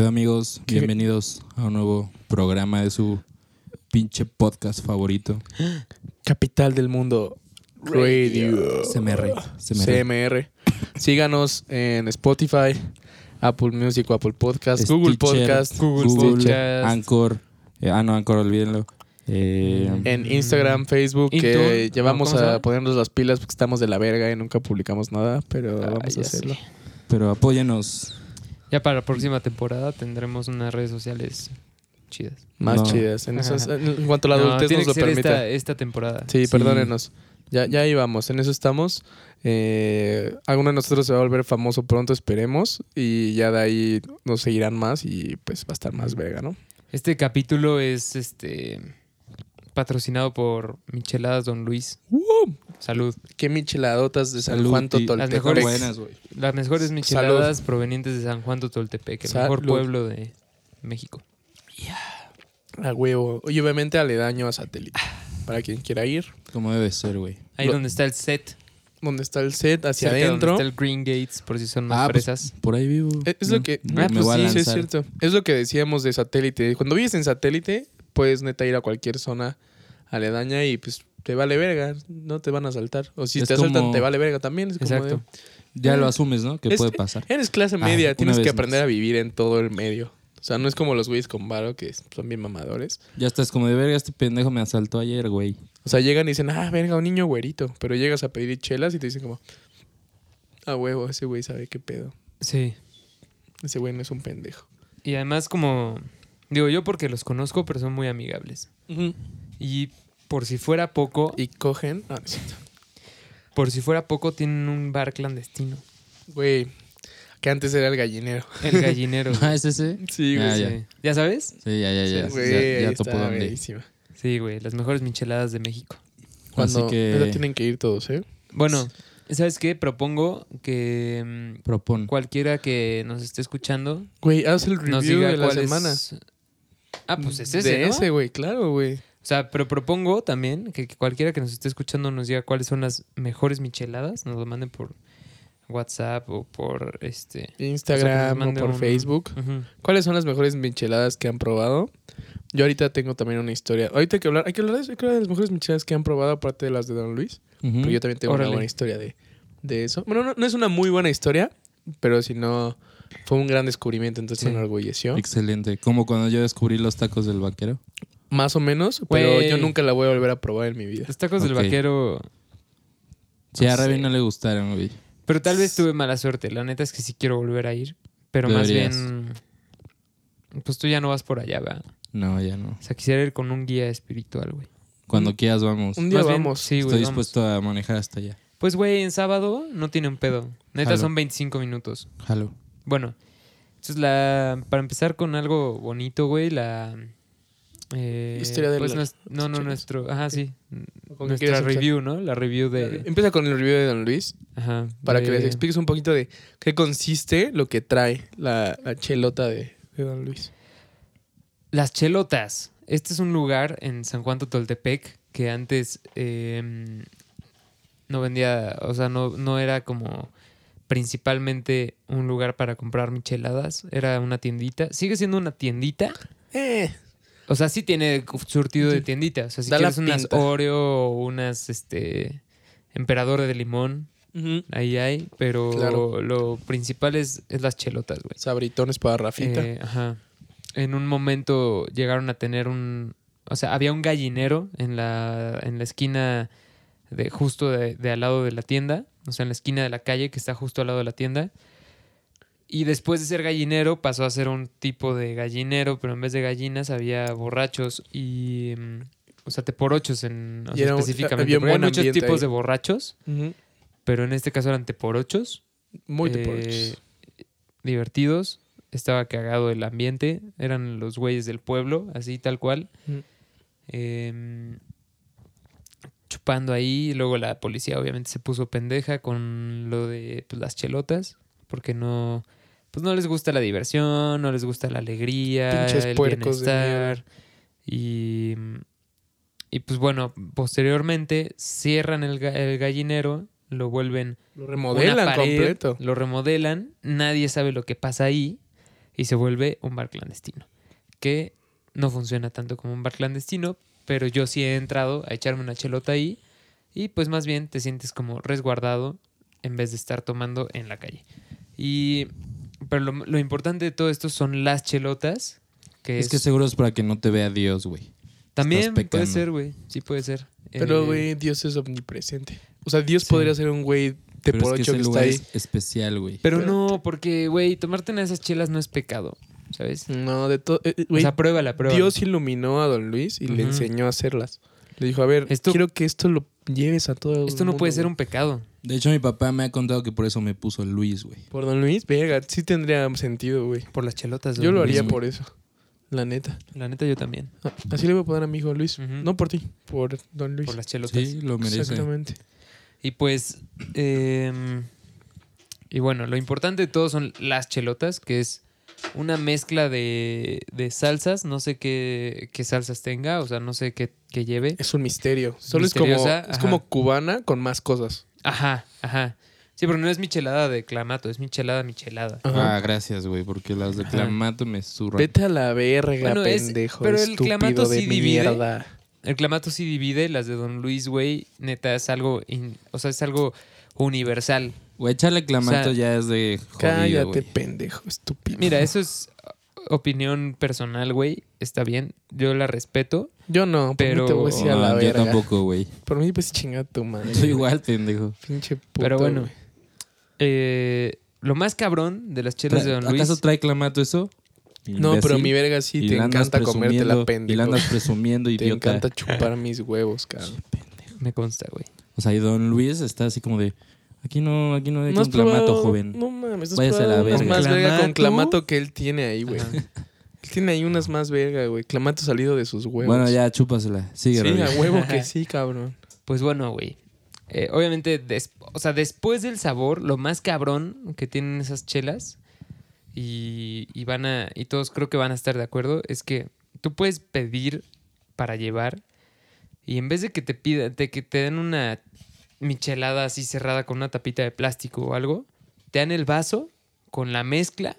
pedo amigos? ¿Qué? Bienvenidos a un nuevo programa de su pinche podcast favorito. Capital del mundo Radio. CMR. CMR. CMR. Síganos en Spotify, Apple Music Apple Podcast, Google Stitcher, Podcast, Google, Podcast. Anchor. eh, ah, no, Anchor, olvídenlo. Eh, en Instagram, Facebook, que Intune, llevamos ¿cómo se a ponernos las pilas porque estamos de la verga y nunca publicamos nada, pero Ah, vamos a hacerlo. pero apóyenos. Ya para la próxima temporada tendremos unas redes sociales chidas. Más No. chidas. En, cuanto la No, adultez tiene nos lo que ser permita. esta, esta temporada. Sí, Sí. perdónenos. Ya, ya íbamos, en eso estamos. Eh, alguno de nosotros se va a volver famoso pronto, esperemos. Y ya de ahí nos seguirán más y pues va a estar más verga, ¿no? Este capítulo es este patrocinado por Micheladas Don Luis. Salud. Qué micheladotas de San Salud, Juan y- Totoltepec. Las mejores. Buenas, güey. Las mejores micheladas provenientes de San Juan Totoltepec, el mejor pueblo de México. A huevo. Y obviamente aledaño a satélite. Para quien quiera ir. Como debe ser, güey. Ahí Lo- donde está el set, Donde está el set, hacia cerca adentro. donde está el Green Gates, por si son más Ah, pues, por ahí vivo. Es- Es No, lo que. me Ah, pues sí, sí, es cierto. Es lo que decíamos de satélite. Cuando vives en satélite, puedes neta ir a cualquier zona aledaña y pues te vale verga. No te van a asaltar. O si Es te asaltan, te vale verga también. Es como Exacto. de- Ya lo asumes, ¿no? Que es- puede pasar. Eres clase Ah, media, tienes que más. aprender a vivir en todo el medio. O sea, no es como los güeyes con varo que son bien mamadores. Ya estás como de verga, este pendejo me asaltó ayer, güey. O sea, llegan y dicen, ah, verga, un niño güerito. Pero llegas a pedir chelas y te dicen como, ah, huevo, ese güey sabe qué pedo. Sí. Ese güey no es un pendejo. Y además como, digo yo porque los conozco, pero son muy amigables. Y por si fuera poco, Y cogen. Ah, no es cierto. por si fuera poco, tienen un bar clandestino. Güey, que antes era el gallinero. El gallinero. Ah, ¿es ese? Sí, Ah, Sí. ya. ya. sabes? Sí, ya, ya, ya. Sí, Güey, ya, ya está dónde. verguísima. Sí, güey, las mejores micheladas de México. Cuando Así que neta tienen que ir todos, ¿eh? Bueno, ¿sabes qué? Propongo que mm, propon. cualquiera que nos esté escuchando Güey, haz el review de la semana. es... Ah, pues es ese, De ¿no? ese, güey, claro, güey. O sea, pero propongo también que, que cualquiera que nos esté escuchando nos diga cuáles son las mejores micheladas, nos lo manden por WhatsApp o por este... Instagram o por un- Facebook. ¿Cuáles son las mejores micheladas que han probado? Yo ahorita tengo también una historia. Ahorita hay que hablar, hay que hablar de, eso, hay que hablar de las mejores micheladas que han probado, aparte de las de Don Luis. Pero yo también tengo Órale. una buena historia de, de eso. Bueno, no, no es una muy buena historia, pero si no, fue un gran descubrimiento, entonces Sí. me enorgulleció. Excelente. Como cuando yo descubrí los tacos del vaquero. Más o menos, pero yo nunca la voy a volver a probar en mi vida. Los tacos Ok. del vaquero... Sí, a sé. no le gustaron, güey. Pero tal vez tuve mala suerte. La neta es que sí quiero volver a ir. Pero Deberías. más bien... Pues tú ya no vas por allá, ¿verdad? No, ya no. O sea, quisiera ir con un guía espiritual, güey. Cuando quieras vamos. Un día Más bien, vamos. sí, güey, Estoy vamos. dispuesto a manejar hasta allá. Pues, güey, en sábado no tiene un pedo. Neta Jalo. son 25 minutos. Jalo. Bueno, entonces la para empezar con algo bonito, güey, la eh, Historia de pues la- no, no nuestro, ajá, sí, ¿Con qué nuestra review, ¿no? La review de, Empieza con el review de Don Luis ajá, para de- que les expliques un poquito de qué consiste lo que trae la, la chelota de, de Don Luis. Las Chelotas. Este es un lugar en San Juan Totoltepec que antes eh, no vendía, o sea, no, no era como principalmente un lugar para comprar micheladas, era una tiendita. Sigue siendo una tiendita, Eh, O sea, sí tiene surtido de tiendita. O sea, si Da quieres unas. Oreo o unas, este, emperador de limón, ahí hay. Pero Claro. lo principal es, es las chelotas, güey. sabritones para Rafita. Eh, ajá. En un momento llegaron a tener un... O sea, había un gallinero en la, en la esquina de justo de, de al lado de la tienda. O sea, en la esquina de la calle que está justo al lado de la tienda. Y después de ser gallinero pasó a ser un tipo de gallinero, pero en vez de gallinas había borrachos y... mm, O sea, en, o sea, era un- específicamente. había muchos tipos ahí. de borrachos, pero en este caso eran teporochos Muy eh, divertidos. Estaba cagado el ambiente. Eran los güeyes del pueblo, así tal cual. Em, chupando ahí. Luego la policía obviamente se puso pendeja con lo de pues, las chelotas. Porque no. Pues no les gusta la diversión, no les gusta la alegría, Pinches el puercos de bienestar. Y. Y pues bueno, posteriormente cierran el, el gallinero, lo vuelven Lo remodelan pared, completo. Lo remodelan, nadie sabe lo que pasa ahí. y se vuelve un bar clandestino. Que no funciona tanto como un bar clandestino, pero yo sí he entrado a echarme una chelota ahí y pues más bien te sientes como resguardado en vez de estar tomando en la calle. Y pero lo, lo importante de todo esto son las chelotas, que Es es, que seguro es para que no te vea Dios, güey. también puede ser, güey, sí puede ser. Pero, Eh, güey, Dios es omnipresente. O sea, Dios Sí. podría ser un güey de Pero por es que ocho ese que, está lugar ahí. es especial, güey. pero, pero- no, porque güey, tomarte una de esas chelas no es pecado, ¿sabes? No, de todo. eh, eh, o güey, sea, pruébala, pruébala. Dios iluminó a Don Luis y le enseñó a hacerlas. Le dijo, a ver, Esto- quiero que esto lo lleves a todo Esto no puede ser un pecado. De hecho, mi papá me ha contado que por eso me puso Luis, güey. Por Don Luis, verga, sí tendría sentido, güey. Por las chelotas. Yo don lo Luis, haría güey. por eso. La neta. La neta, yo también. Ah, Así le voy a poner a mi hijo Luis. No por ti, por Don Luis. Por las chelotas. Sí, lo merece. Exactamente. Y pues. em, y bueno, lo importante de todo son las chelotas, que es una mezcla de, de salsas. No sé qué, qué salsas tenga, o sea, no sé qué, qué lleve. Es un misterio. Solo es como, es como cubana con más cosas. Ajá, ajá. Sí, pero no es michelada de clamato, es michelada, michelada. Ajá. Ah, gracias, güey, porque las de Ajá. Clamato me zurran. Vete a la verga, Bueno, es- pendejo. pero el estúpido clamato de sí divide. mierda. El clamato sí divide, las de Don Luis, güey, neta, es algo, in- o sea, es algo universal. Güey, echarle Clamato O sea, ya es de jodido, Cállate, pendejo, estúpido. Mira, eso es opinión personal, güey, está bien, yo la respeto. Yo no, por pero- mí te voy a decir a la No, yo tampoco, güey. Por mí, pues chinga tu madre. Soy igual, pendejo. Pinche puto. Pero bueno, güey. eh, lo más cabrón de las chelas de Don Luis. ¿Acaso trae Clamato eso? No, pero mi verga sí Y te encanta comerte la presumiendo- Y pendejo. la andas presumiendo, Te idiota. encanta chupar mis huevos, cabrón. Me consta, güey. O sea, y Don Luis está así como de... Aquí no, aquí no hay ¿No Clamato, probado- joven. No mames, Váyase a la verga. más verga con ¿Clamato? que él tiene ahí, güey. Él tiene ahí unas más verga, güey. Clamato salido de sus huevos. Bueno, ya, chúpasela. Sigue, Sí, a huevo que sí, cabrón. Pues bueno, güey. Eh, obviamente, des- o sea, después del sabor, lo más cabrón que tienen esas chelas, y, y van a, y todos creo que van a estar de acuerdo, es que tú puedes pedir para llevar, y en vez de que te pidan, de que te den una michelada así cerrada con una tapita de plástico o algo, te dan el vaso con la mezcla,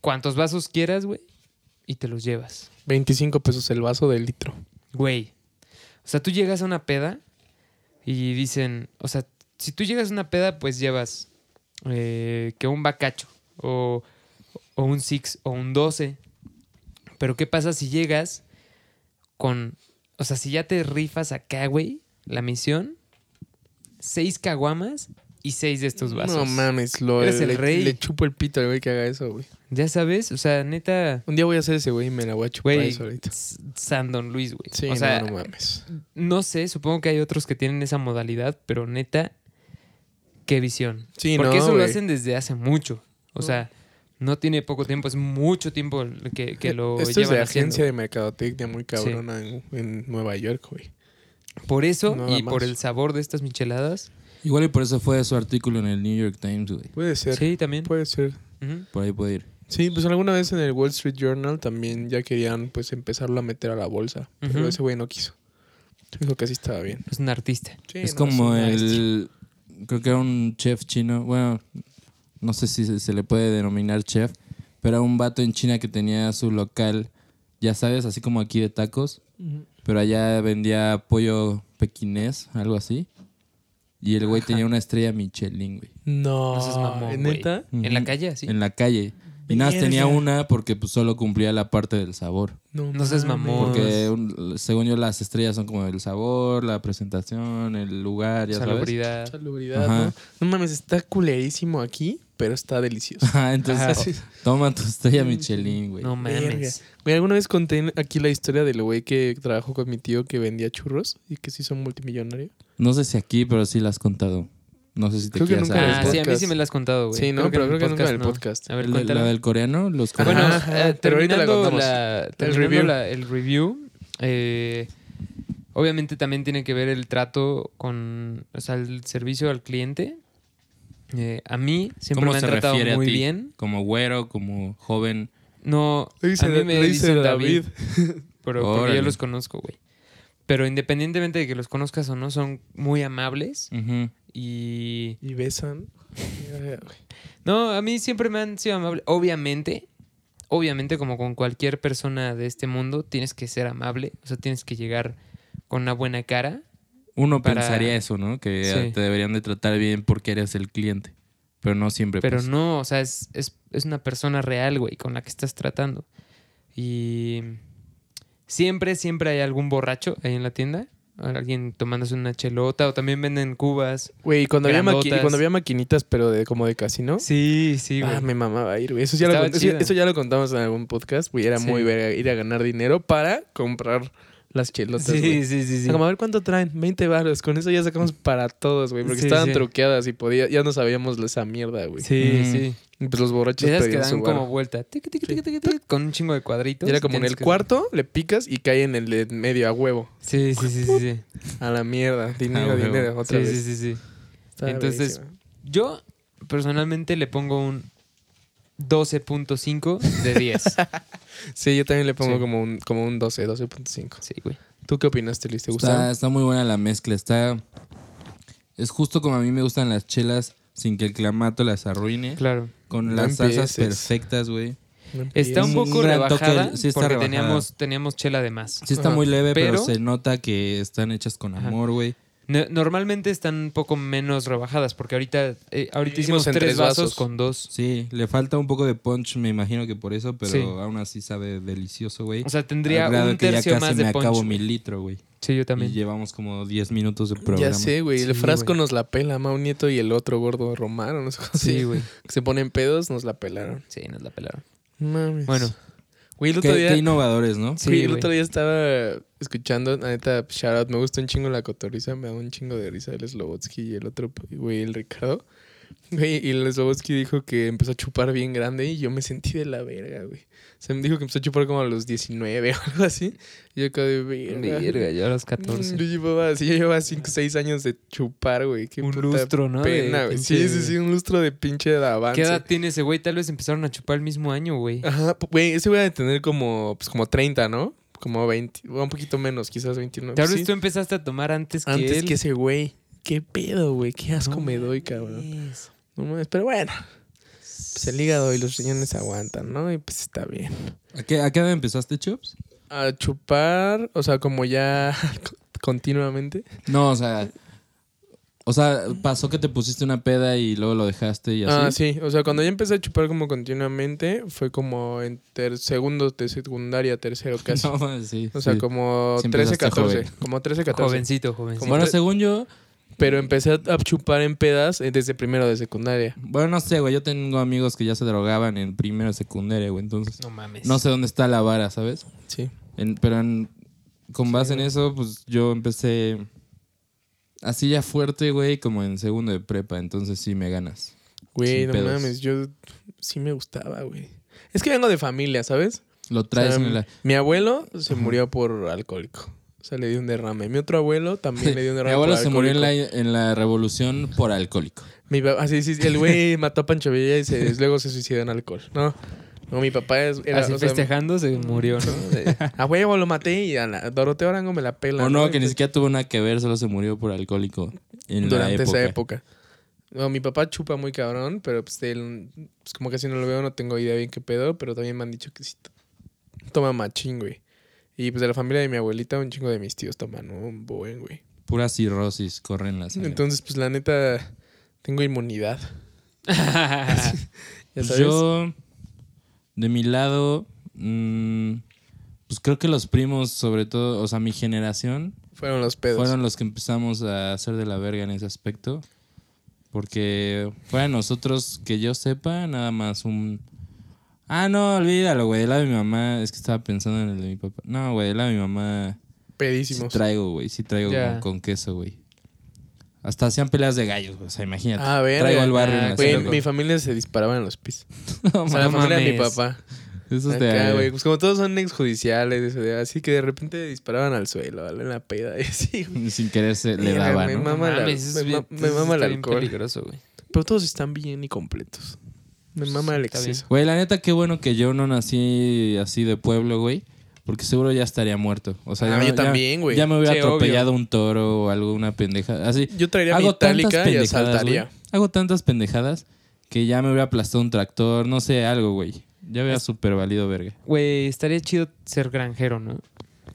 cuantos vasos quieras, güey, y te los llevas. 25 pesos el vaso de litro. Güey. O sea, tú llegas a una peda y dicen, o sea, si tú llegas a una peda, pues llevas eh, que un bacacho o, o un six o un 12. Pero ¿qué pasa si llegas con, o sea, si ya te rifas acá, güey, la misión, seis caguamas y seis de estos vasos. No mames, lo, Eres el le, rey. le chupo el pito al güey que haga eso, güey. Ya sabes, o sea, neta, Un día voy a hacer ese güey y me la voy a chupar güey, eso ahorita. San Don Luis, güey. Sí, o sea, no, no mames. No sé, supongo que hay otros que tienen esa modalidad, pero neta, qué visión. Sí, Porque no, eso lo hacen desde hace mucho. O sea, no tiene poco tiempo, es mucho tiempo que, que lo Esto es llevan de haciendo. agencia de mercadotecnia muy cabrona en, en Nueva York, güey. Por eso Nada y por el sabor de estas micheladas. Igual y por eso fue su artículo en el New York Times, güey. Puede ser. Sí, también. Puede ser. Ujú. Por ahí puede ir. Sí, pues alguna vez en el Wall Street Journal también ya querían pues empezarlo a meter a la bolsa. Pero Ujú. ese güey no quiso. Dijo que así estaba bien. Es un artista. Sí, es no, como un el... Creo que era un chef chino. Bueno, no sé si se, le puede denominar chef. Pero era un vato en China que tenía su local, ya sabes, así como aquí de tacos. Ujú. Pero allá vendía pollo pequinés, algo así. Y el güey tenía una estrella Michelin, güey. No, No seas mamón, güey. ¿neta? En la calle, así. En la calle. Y nada más tenía una porque pues solo cumplía la parte del sabor. No seas mamón. Porque un- según yo las estrellas son como el sabor, la presentación, el lugar, ya sabes. Salubridad. Salubridad, Ajá. ¿no? No mames, está culerísimo aquí, pero está delicioso. Ajá, entonces Ajá. Toma tu estrella Michelin, güey. No mames. Güey, alguna vez conté aquí la historia del güey que trabajó con mi tío que vendía churros y que se hizo multimillonario. No sé si aquí, pero sí la has contado. No sé si te Creo que quieras nunca en el Ah, saber. sí, a mí sí me lo has contado, güey. Sí, no, pero creo que nunca en el no. podcast. A ver, El de- cuéntala. la del coreano, los coreanos. Bueno, Ajá, eh, pero ahorita la terminando contamos. la- terminando review. la- el review, eh, obviamente también tiene que ver el trato con, o sea, el servicio al cliente. Eh, a mí siempre ¿Cómo me han se tratado refiere a muy ti? bien. Como güero, como joven. No, a mí me dicen David, David. pero porque Órale. yo los conozco, güey. Pero independientemente de que los conozcas o no, son muy amables y... Y besan. No, a mí siempre me han sido amables. Obviamente, obviamente, como con cualquier persona de este mundo, tienes que ser amable. O sea, tienes que llegar con una buena cara. Uno Para- pensaría eso, ¿no? Que Sí. te deberían de tratar bien porque eres el cliente. Pero no siempre Pero pasa. no, o sea, es, es, es una persona real, güey, con la que estás tratando. Y siempre, siempre hay algún borracho ahí en la tienda. Alguien tomándose una chelota o también venden cubas. Güey, cuando había, maqui- cuando había maquinitas, pero de como de casino. Sí, sí, Ah, me mamaba ir, güey. Eso ya, lo, cont- eso, ya lo contamos en algún podcast, güey. Era Sí. muy verga ir a ganar dinero para comprar las chelotas, Sí, güey. sí, sí, sí. como a ver cuánto traen, 20 baros. Con eso ya sacamos para todos, güey. Porque Sí, estaban sí. truqueadas y podía, ya no sabíamos esa mierda, güey. Sí, Mm. sí. Y pues los borrachos esas que pedían dan su como varo. vuelta. Con un chingo de cuadritos. Y era como en Tienes el que- cuarto, le picas y cae en el de medio a huevo. Sí, sí, sí, sí. Sí, A la mierda. Dinero, huevo. dinero. Otra sí, vez. sí, sí, sí. Entonces. Yo personalmente le pongo un 12.5 de 10. Sí, yo también le pongo Sí. como, un, como un 12, 12.5. Sí, güey. ¿Tú qué opinaste, Luis? ¿Te Está, gustaron? está muy buena la mezcla. Está. Es justo como a mí me gustan las chelas sin que el clamato las arruine. Claro. Con No las salsas perfectas, güey. No Está un Un poco toque, rebajada sí está porque rebajada. teníamos, teníamos chela de más. Sí está Ajá. muy leve, pero, Pero- se nota que están hechas con Ajá. amor, güey. No- Normalmente están un poco menos rebajadas porque ahorita, eh, ahorita hicimos tres tres vasos, vasos. con dos. Sí, le falta un poco de punch, me imagino que por eso, pero Sí. aún así sabe delicioso, güey. O sea, tendría Al grado un que ya tercio casi más me de punch. acabo mi litro, güey. Sí, yo Y también. llevamos como 10 minutos de programa. Ya sé, güey. el Sí, frasco güey. nos la pela. Mau Nieto y el otro gordo Romano. No sé Sí, güey. Que se ponen pedos, nos la pelaron. Sí, nos la pelaron. Mames. Bueno, Güey, el Qué, otro día... qué innovadores, ¿no? Sí, güey, el güey. otro día estaba escuchando, la neta, shout out, me gusta un chingo la cotorriza, me da un chingo de risa el Slobotsky y el otro, güey, el Ricardo. Güey, y Slobotsky dijo que empezó a chupar bien grande y yo me sentí de la verga, güey. Se me dijo que empezó a chupar como a los 19 o algo así. Y yo acá de verga. verga, yo a los Mm, 14. Yo llevaba así, yo llevaba 5 6 años de chupar, güey. Qué Un puta lustro, ¿no? Pena, güey. Sí, sí, sí, un lustro de pinche de avance. ¿Qué edad tiene ese güey? Tal vez empezaron a chupar el mismo año, güey. Ajá, güey, ese voy a tener como, pues como 30, ¿no? Como 20, o un poquito menos, quizás 29. Tal vez Sí, tú empezaste a tomar antes que Antes él. que ese güey. Qué pedo, güey. Qué asco No me doy, cabrón. No mames, pero bueno. Pues el hígado y los riñones aguantan, ¿no? Y pues está bien. ¿A qué, a qué edad empezaste, Chops? A chupar, o sea, como ya continuamente. No, o sea... O sea, pasó que te pusiste una peda y luego lo dejaste y así. Ah, sí. O sea, cuando ya empecé a chupar como continuamente, fue como en ter- segundo de secundaria, tercero casi. No, sí. o sea, sí. como Sí 13, empezaste 14. joven. Como 13, 14. Jovencito, jovencito. Como Bueno, según yo... Pero empecé a, chupar en pedas eh, desde primero de secundaria. Bueno, no sé, güey. Yo tengo amigos que ya se drogaban en primero secundaria, güey. Entonces, No mames. no sé dónde está la vara, ¿sabes? Sí. En- pero en- con base en eso, pues yo empecé así ya fuerte, güey, como en segundo de prepa. Entonces sí me ganas. Güey, no pedos. mames, yo sí me gustaba, güey. Es que vengo de familia, ¿sabes? Lo traes O sea, en la... Mi abuelo se murió por alcohólico. O sea, le dio un derrame. Mi otro abuelo también le dio un Mi derrame abuelo por se murió en la, en la revolución por alcohólico. Mi pa- así, sí, sí, el güey mató a Pancho Villa y se- luego se suicidó en alcohol. No, no, mi papá es, era... Así o sea, festejando se murió, ¿no? A huevo lo maté y a la Doroteo Arango me la pela. o no, que ni siquiera tuvo nada que ver, solo se murió por alcohólico en Durante la época. esa época. No, mi papá chupa muy cabrón, pero pues él, pues como casi no lo veo, no tengo idea bien qué pedo, pero también me han dicho que sí to- toma machín, güey. Y pues de la familia de mi abuelita, un chingo de mis tíos toman. Un buen, güey. Pura cirrosis corre en la sangre. Entonces, pues la neta, tengo inmunidad. Ya Pues sabes. yo, de mi lado, mm, pues creo que los primos, sobre todo, o sea, mi generación, Fueron los pedos. fueron los que empezamos a hacer de la verga en ese aspecto. Porque fuera nosotros, que yo sepa, nada más un... Ah, no, olvídalo, güey. Del lado de mi mamá, es que estaba pensando en el de mi papá. No, güey, del lado de mi mamá sí Pedísimos. traigo, güey. Sí traigo con, con queso, güey. Hasta hacían peleas de gallos, güey. O sea, imagínate. Ah, verga. traigo el barrio Ah, Güey, mi familia se disparaba en los pisos. No, O sea, la familia de mi papá. Eso es de Acá, güey. Pues como todos son exjudiciales, así que de repente disparaban al suelo, ¿vale? En la peda. Y así, güey. Sin querer se le Verga, daba, me ¿no? mama la- mames, eso me eso mama el alcohol. peligroso, güey. Pero todos están bien y completos. Me mama el exceso. Güey, la neta, qué bueno que yo no nací así de pueblo, güey. Porque seguro ya estaría muerto. O sea, Ah, ya, yo también, güey. Ya me hubiera Sí, atropellado un toro o alguna pendeja. Así. Yo traería mi Hago tantas y pendejadas, asaltaría. hago tantas pendejadas que ya me hubiera aplastado un tractor, no sé, algo, güey. Ya hubiera súper valido verga. Güey, estaría chido ser granjero, ¿no?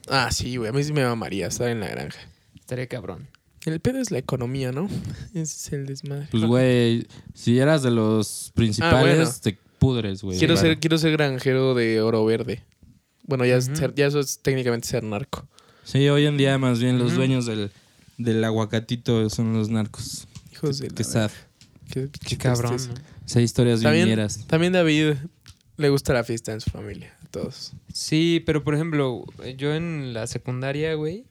Ah, sí, güey. A mí sí me mamaría estar en la granja. Estaría cabrón. El pedo es la economía, ¿no? Ese es el desmadre. Pues, güey, si eras de los principales, Ah, bueno. te pudres, güey. quiero, ser, quiero ser granjero de oro verde. Bueno, ya, ser- ya eso es técnicamente ser narco. Sí, hoy en día más bien los dueños del, del aguacatito son los narcos. Hijos de Qué la sad. Qué, Qué cabrón, tristeza. ¿no? O sea, historias bien También, ñeras. también David le gusta la fiesta en su familia. A todos. Sí, pero por ejemplo, yo en la secundaria, güey.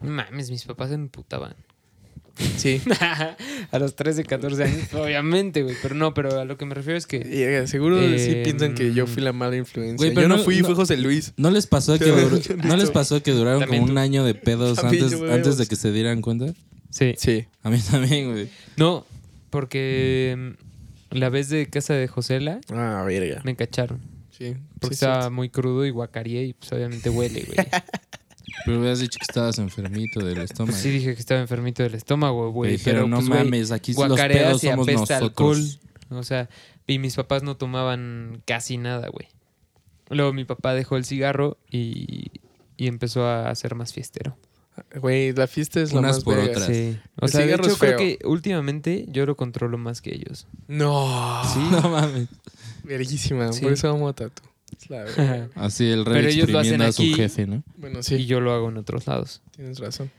No Mames, mis papás se emputaban. Sí. a los 13, 14 años, obviamente, güey. Pero no, pero a lo que me refiero es que. Y, eh, seguro sí Eh, piensan que yo fui la mala influencia. Güey, pero yo no, no- fui, no- fue José Luis. ¿No les pasó que, ¿no les pasó que duraron También como un tú. año de pedos También antes, de que se dieran cuenta? Sí. Sí. A mí también, güey. No, porque mm, la vez de casa de Josela Ah, verga. me cacharon. Sí. Porque sí, estaba sí. muy crudo y guacareé y pues obviamente huele, güey. Pero hubieras dicho que estabas enfermito del estómago. Pues sí dije que estaba enfermito del estómago, güey. Pero no pues, mames, aquí los pedos y somos nosotros. alcohol. O sea, y mis papás no tomaban casi nada, güey. Luego mi papá dejó el cigarro y, y empezó a ser más fiestero. Güey, la fiesta es lo Unas más por verga. otras. Sí. O El sea, de hecho creo que últimamente yo lo controlo más que ellos. No. Sí. No mames. Verguísima. Sí. Por eso amo a Tatu. Así el Pero rey ellos lo hacen a su aquí. jefe, ¿no? bueno, Y yo lo hago en otros lados. Tienes razón.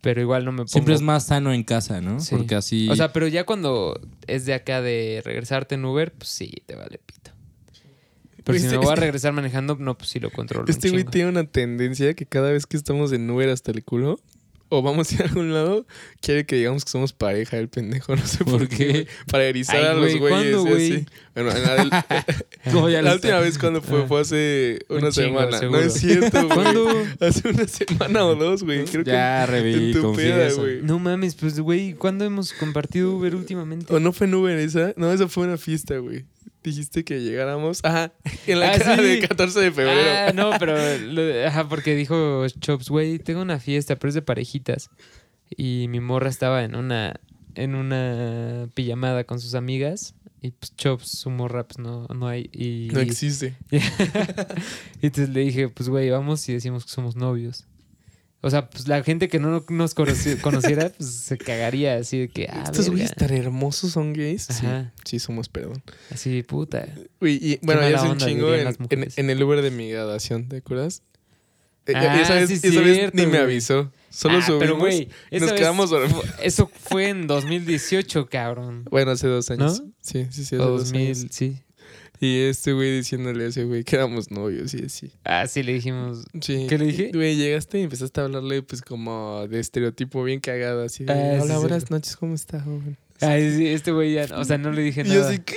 Pero igual no me pongo... Siempre es más sano en casa, ¿no? Sí. Porque así... O sea, pero ya cuando es de acá de regresarte en Uber, pues sí, te vale pito. Pero si Este- me voy a regresar manejando, no, pues sí lo controlo. Este güey tiene una tendencia que cada vez que estamos en Uber hasta el culo o vamos a ir a algún lado, quiere que digamos que somos pareja el pendejo, no sé por, ¿Por qué. Para erizar Ay, a los güey, güeyes. ¿cuándo, y así. güey? Bueno, en la, del- ¿Cómo ya la lo última vez cuando fue, Ah. fue hace Un una chingo, semana. seguro. No es cierto, güey. Hace una semana o dos, güey. Creo Ya, que Revi, en tu peda, confiesa. güey. No mames, pues güey, ¿cuándo hemos compartido Uber últimamente? ¿O no fue en Uber esa? No, esa fue una fiesta, güey. Dijiste que llegáramos. Ajá, en la Ah, cara sí. de 14 de febrero. Ah, no, pero lo- ajá, porque dijo Chops, güey, tengo una fiesta, pero es de parejitas. Y mi morra estaba en una en una pijamada con sus amigas y pues Chops, su morra pues no, no hay y No existe. y entonces le dije, pues güey, vamos y decimos que somos novios. O sea, pues la gente que no nos conoci- conociera pues se cagaría así de que ah, Estos güeyes tan hermosos son gays. Sí, Ajá. sí, somos, perdón. Así puta. Uy, y bueno, ya hace un chingo en, el Uber de mi graduación, ¿te acuerdas? Eh, Ah, esa vez, sí, esa vez cierto, ni me avisó. Solo Ah, subimos. pero güey, y esa nos quedamos dormidos. Eso fue en 2018, cabrón. Bueno, hace dos años. ¿No? Sí, sí, sí, hace dos 2000, años. sí. Y este güey diciéndole a ese güey que éramos novios y así. Ah, sí, le dijimos. Sí. ¿Qué le dije? Güey, llegaste y empezaste a hablarle pues como de estereotipo bien cagado, así de, Ah, hola, sí. buenas noches, ¿cómo está, joven? Ay, sí, este güey ya, o sea, no le dije Y yo nada. así, ¿qué?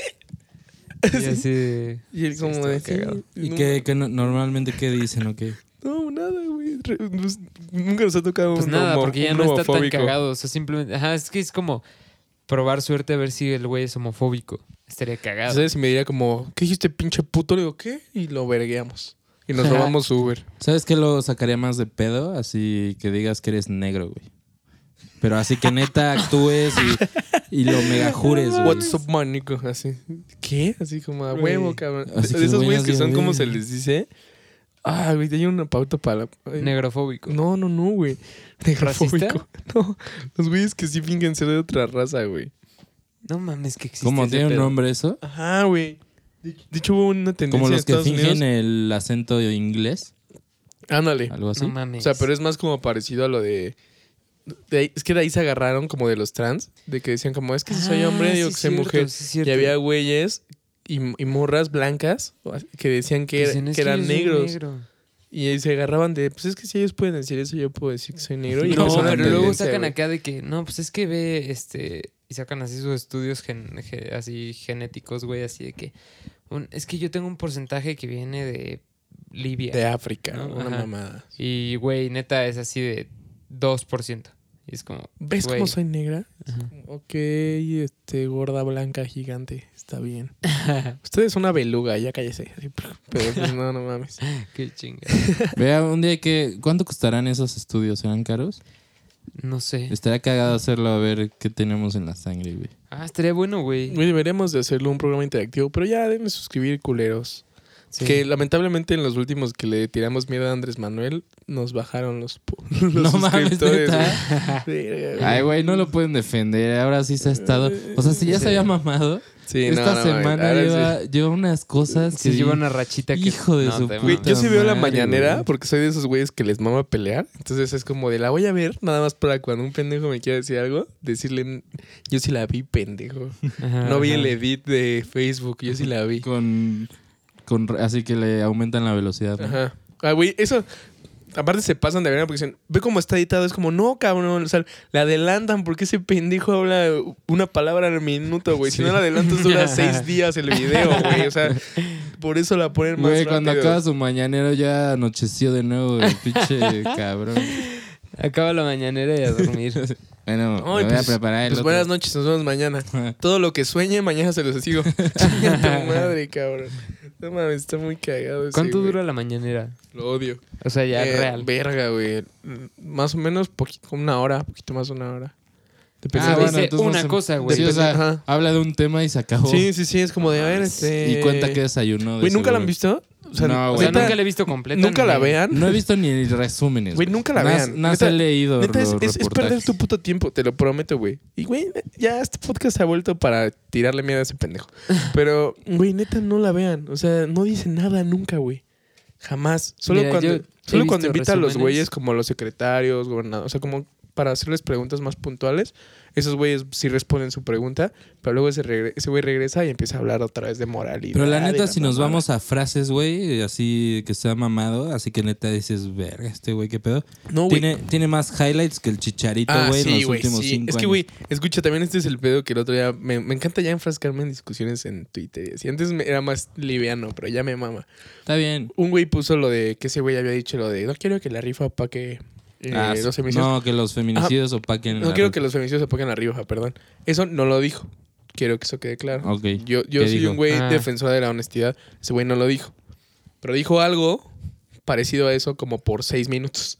Y así de- Y él Sí, como de, cagado. ¿Y no, qué, qué no- normalmente qué dicen o qué? No, nada, güey. Pues, nunca nos ha tocado Pues un nada, homo- porque ya no está tan cagado. O sea, simplemente. Ajá, es que es como probar suerte a ver si el güey es homofóbico. Estaría cagado. ¿Sabes? Y me diría como, ¿qué dijiste, pinche puto? Le digo, ¿qué? Y lo vergueamos. Y nos robamos Uber. ¿Sabes qué lo sacaría más de pedo? Así que digas que eres negro, güey. Pero así que neta actúes y, y lo mega jures, güey. What's up, man, Nico? Así. ¿Qué? Así como a huevo, cabrón. Así de esos güey, güeyes que son como se les dice. Ah, güey, hay una pauta para la. ay, Negrofóbico. No, no, no, güey. Negrofóbico. No, los güeyes que sí fingen ser de otra raza, güey. No mames, que existe. ¿Cómo tiene un nombre eso? Ajá, güey. De de hecho, hubo una tendencia Como los que Estados fingen Unidos. el acento inglés, Ándale. algo así. No mames. O sea, pero es más como parecido a lo de... de ahí- es que de ahí se agarraron como de los trans, de que decían como, es que si soy Ah, hombre, digo sí, que soy cierto, mujer. sí, Y había güeyes y, y morras blancas que decían que, era- Dicen, "Es que eran negros. negro". Y ahí se agarraban de, pues es que si ellos pueden decir eso, yo puedo decir que soy negro. Y No, empezó una pero luego tendencia, sacan güey. acá de que, no, pues es que ve, este, y sacan así sus estudios gen- así genéticos, güey, así de que, un- es que yo tengo un porcentaje que viene de Libia. De África, ¿no? una Ajá. mamada. Y, güey, neta es así de 2%. Y es como, ¿Ves güey. cómo soy negra? Ajá. Ok, este, gorda, blanca, gigante. Está bien. Usted es una beluga, ya cállese. Pero pues no, no mames. Qué chinga. Vea, un día que... ¿Cuánto costarán esos estudios? ¿Serán caros? No sé. Estaría cagado hacerlo a ver qué tenemos en la sangre, güey. Ah, estaría bueno, güey. Güey, deberíamos de hacerlo un programa interactivo, pero ya deben suscribir culeros. Sí. Que lamentablemente en los últimos que le tiramos miedo a Andrés Manuel, nos bajaron los, los No mames, suscriptores, güey. Ay, güey, no lo pueden defender. Ahora sí se ha estado. O sea, si ya se había mamado, Sí, esta no, semana lleva, sí. lleva unas cosas que. Se lleva una rachita que. Hijo de su puta yo sí veo la mañanera güey. porque soy de esos güeyes que les mama pelear. Entonces es como de la voy a ver nada más para cuando un pendejo me quiera decir algo, decirle yo sí la vi, pendejo. Ajá, No vi el edit de Facebook, yo sí la vi. Con, con. Así que le aumentan la velocidad. ¿no? Ajá. Ah, güey, eso. Aparte se pasan de verdad porque dicen, ve cómo está editado. Es como, no, cabrón. O sea, le adelantan porque ese pendejo habla una palabra al minuto, güey. Si no la adelantas, dura seis días el video, güey. O sea, por eso la ponen más Güey, cuando rápido. acaba su mañanero ya anocheció de nuevo el pinche cabrón. Acaba la mañanera y a dormir. Bueno, Ay, me voy a pues- preparar el Pues otro. buenas noches, nos vemos mañana. Todo lo que sueñe, mañana se los sigo. Chinga tu madre, cabrón. No mames, está muy cagado ¿Cuánto dura la mañanera? Lo odio. O sea, ya Eh, real. Verga, güey. Más o menos poquito, una hora, poquito más de una hora. Ah, de- dice entonces una se- cosa, güey. Sí, o sea, Ajá. habla de un tema y se acabó. Sí, sí, sí, es como de, a ver, este... Y cuenta que desayunó. de Güey, ¿nunca la seguro. han visto? O sea, No, o güey. sea, neta, nunca la he visto completa. nunca la vean. No he visto ni resúmenes. Güey, nunca la Nas- vean. Nas Neta- he leído Neta, es, los es- es perder reportajes. tu puto tiempo, te lo prometo, güey. Y, güey, ya este podcast se ha vuelto para tirarle miedo a ese pendejo. Pero, güey, neta, no la vean. O sea, no dice nada nunca, güey. Jamás. Solo Mira, yo cuando, he solo cuando visto invita a los resúmenes. güeyes como los secretarios, gobernadores, o sea, como para hacerles preguntas más puntuales. Esos güeyes sí responden su pregunta, pero luego ese regre- ese güey regresa y empieza a hablar otra vez de moralidad. Pero la neta, si nos vamos a frases, güey, así que se ha mamado, así que neta dices, verga, este güey, qué pedo. No, güey. Tiene, tiene más highlights que el chicharito, Ah, güey, en sí, los últimos sí. cinco Es que, güey, escucha, también este es el pedo que el otro día... Me, me encanta ya enfrascarme en discusiones en Twitter. y antes me- era más liviano, pero ya me mama. Está bien. Un güey puso lo de... Que ese güey había dicho lo de... No quiero que la rifa opaque eh, Ah, los feminicidios. no, que los feminicidios opaquen. No la quiero que los feminicidios apaquen la rifa, perdón. Eso no lo dijo. Quiero que eso quede claro. Ok. Yo, yo ¿Qué soy dijo? un güey Ah. defensor de la honestidad. Ese güey no lo dijo. Pero dijo algo parecido a eso como por seis minutos.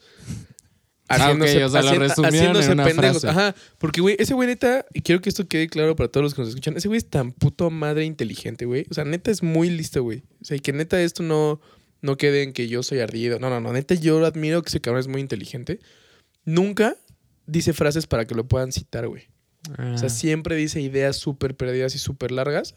Ah, ok, o sea, lo hacien- resumieron en una pendejos. frase. Ajá, porque güey, ese güey neta, y quiero que esto quede claro para todos los que nos escuchan, ese güey es tan puto madre inteligente, güey. O sea, neta es muy listo, güey. O sea, y que neta esto no, no quede en que yo soy ardido. No, no, no, neta yo admiro que ese cabrón es muy inteligente. Nunca dice frases para que lo puedan citar, güey. Ah. O sea, siempre dice ideas súper perdidas y súper largas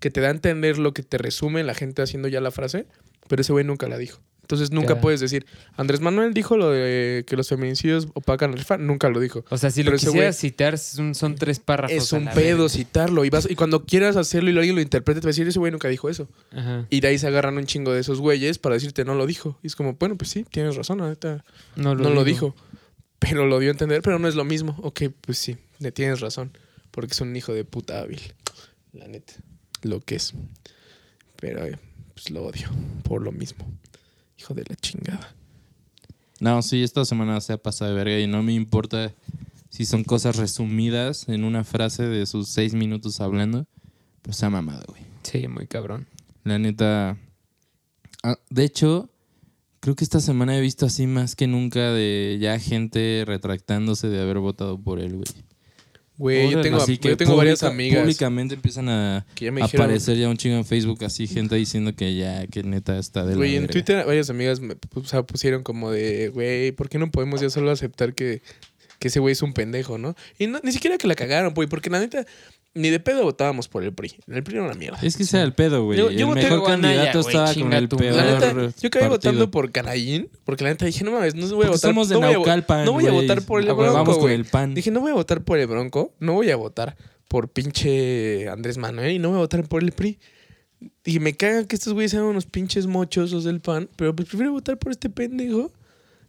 que te da a entender lo que te resume la gente haciendo ya la frase, pero ese güey nunca la dijo. Entonces nunca puedes decir, Andrés Manuel dijo lo de que los feminicidios opacan la rifa, nunca lo dijo. O sea, si lo pero quisieras citar, son, son tres párrafos. Es un pedo citarlo y vas y cuando quieras hacerlo y alguien lo interprete te va a decir, ese güey nunca dijo eso. Ajá. Y de ahí se agarran un chingo de esos güeyes para decirte no lo dijo. Y es como, bueno, pues sí, tienes razón, neta. No lo, no lo digo. dijo. Pero lo dio a entender, pero no es lo mismo. Ok, pues sí, le tienes razón. Porque es un hijo de puta hábil. La neta. Lo que es. Pero eh, pues lo odio. Por lo mismo. Hijo de la chingada. No, sí, esta semana se ha pasado de verga y no me importa si son cosas resumidas en una frase de sus seis minutos hablando. Pues se ha mamado, güey. Sí, muy cabrón. La neta. Ah, de hecho, creo que esta semana he visto así más que nunca de ya gente retractándose de haber votado por él, güey. Güey, yo tengo, Así yo tengo varias amigas Públicamente empiezan a que ya me dijeron. aparecer ya un chingo en Facebook así, gente diciendo que ya, que neta está de Güey, en verga. Twitter varias amigas me pu- o sea, pusieron como de, güey, ¿por qué no podemos ya solo aceptar que, que ese güey es un pendejo, no? Y no, ni siquiera que la cagaron, güey, porque la neta, ni de pedo votábamos por el PRI. El PRI era una mierda. Es que ese era el pedo, güey. Yo- yo el voté mejor candidato estaba con el peor La neta, yo acabé partido. votando por Canallín, porque la neta dije, no mames, no voy a votar. somos de no voy a vo- Naucalpan, No voy a votar por el Ah, Bronco, Vamos con el pan. Dije, no voy a votar por el Bronco, no voy a votar por pinche Andrés Manuel y no voy a votar por el PRI. Dije, me cagan que estos güeyes sean unos pinches mochosos del pan, pero pues prefiero votar por este pendejo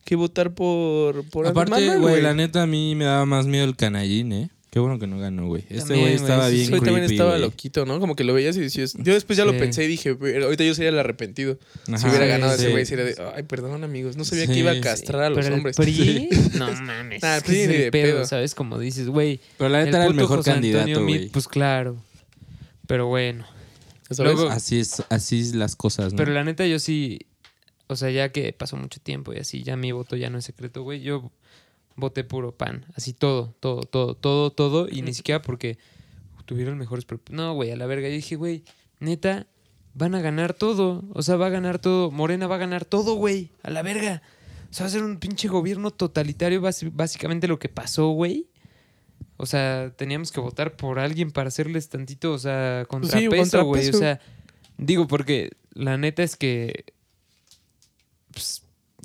que votar por, por Andrés Aparte, Manuel, güey, la neta a mí me daba más miedo el canallín, ¿eh? Qué bueno que no ganó, güey. Este güey estaba bien güey también creepy, estaba güey. loquito, ¿no? Como que lo veías y decías... Yo después ya lo pensé y dije, "Pero ahorita yo sería el arrepentido. si hubiera ganado sí. ese güey, sería de... Ay, perdón, amigos. No sabía Sí, que iba a sí. castrar a los Pero hombres. el PRI, no mames. Nah, el PRI es ni de pedo, pedo. ¿sabes? Como dices, güey. Pero la neta era el mejor José candidato, güey. Pues claro. Pero bueno. Así es, así es las cosas, ¿no? Pero la neta, yo sí. O sea, ya que pasó mucho tiempo y así, ya mi voto ya no es secreto, güey. Yo voté puro PAN. Así todo, todo, todo, todo, todo. Y ni siquiera porque tuvieron mejores... No, güey, a la verga. Yo dije, güey, neta, van a ganar todo. O sea, va a ganar todo. Morena va a ganar todo, güey. A la verga. O sea, va a ser un pinche gobierno totalitario, básicamente lo que pasó, güey. O sea, teníamos que votar por alguien para hacerles tantito, o sea, contrapeso, güey. contrapeso. O sea, digo, porque la neta es que.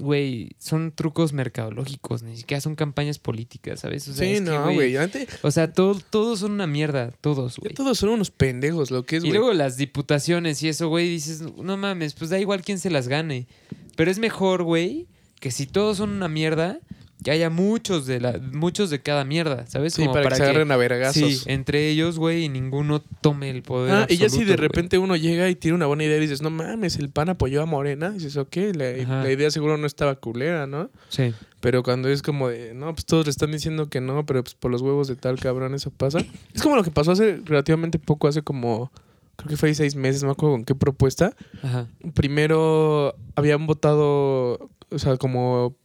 Güey, son trucos mercadológicos, ni siquiera son campañas políticas, ¿sabes? O sea, sí, es no, güey. O sea, todo- todos son una mierda, todos, güey. todos son unos pendejos, lo que es, Y güey. luego las diputaciones y eso, güey, dices, no mames, pues da igual quién se las gane. Pero es mejor, güey, que si todos son una mierda, que haya muchos de la, muchos de cada mierda, ¿sabes? Sí, para, que se agarren a vergazos. sí, entre ellos, güey, y ninguno tome el poder. Ah, y ya si de repente uno llega y tiene una buena idea y dices, no mames, el pan apoyó a Morena, dices, ok, la, la idea seguro no estaba culera, ¿no? Sí. Pero cuando es como de, no, pues todos le están diciendo que no, pero pues por los huevos de tal cabrón eso pasa. Es como lo que pasó hace relativamente poco, hace como, creo que fue ahí seis meses, no me acuerdo con qué propuesta. Ajá. Primero habían votado, o sea, como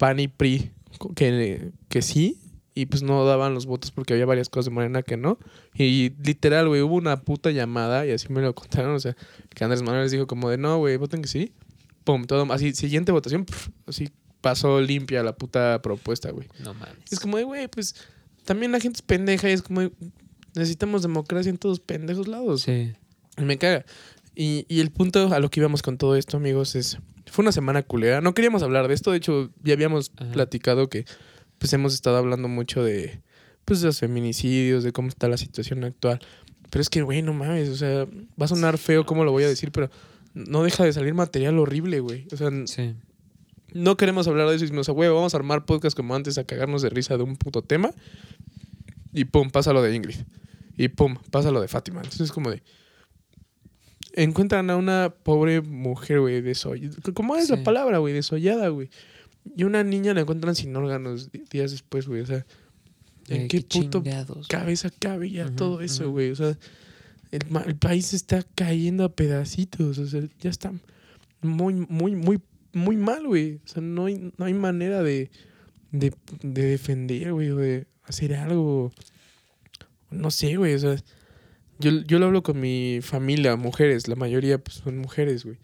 PAN y PRI, que, que sí, y pues no daban los votos porque había varias cosas de Morena que no. Y literal, güey, hubo una puta llamada, y así me lo contaron, o sea, que Andrés Manuel les dijo como de, no, güey, voten que sí. Pum, todo, así, siguiente votación, así pasó limpia la puta propuesta, güey. No mames. Es como de, güey, pues también la gente es pendeja y es como de, necesitamos democracia en todos pendejos lados. Sí. Y Me caga. Y, y el punto a lo que íbamos con todo esto, amigos, es. Fue una semana culera. No queríamos hablar de esto. De hecho, ya habíamos Ajá. platicado que pues hemos estado hablando mucho de pues de los feminicidios, de cómo está la situación actual. Pero es que, güey, no mames. O sea, va a sonar feo cómo lo voy a decir, pero no deja de salir material horrible, güey. O sea, Sí. no queremos hablar de eso y decimos, güey, vamos a armar podcast como antes a cagarnos de risa de un puto tema. Y pum, pasa lo de Ingrid. Y pum, pasa lo de Fátima. Entonces es como de. Encuentran a una pobre mujer, güey, desollada. ¿Cómo es Sí. la palabra, güey? Desollada, güey. Y una niña la encuentran sin órganos días después, güey. O sea, ¿en Eh, qué, puto cabeza cabe ya todo eso, ujú. güey? O sea, el, el país está cayendo a pedacitos. O sea, ya está muy, muy, muy, muy mal, güey. O sea, no hay, no hay manera de, de, de defender, güey, o de hacer algo. No sé, güey. O sea, yo, yo lo hablo con mi familia, mujeres. La mayoría pues, son mujeres, güey.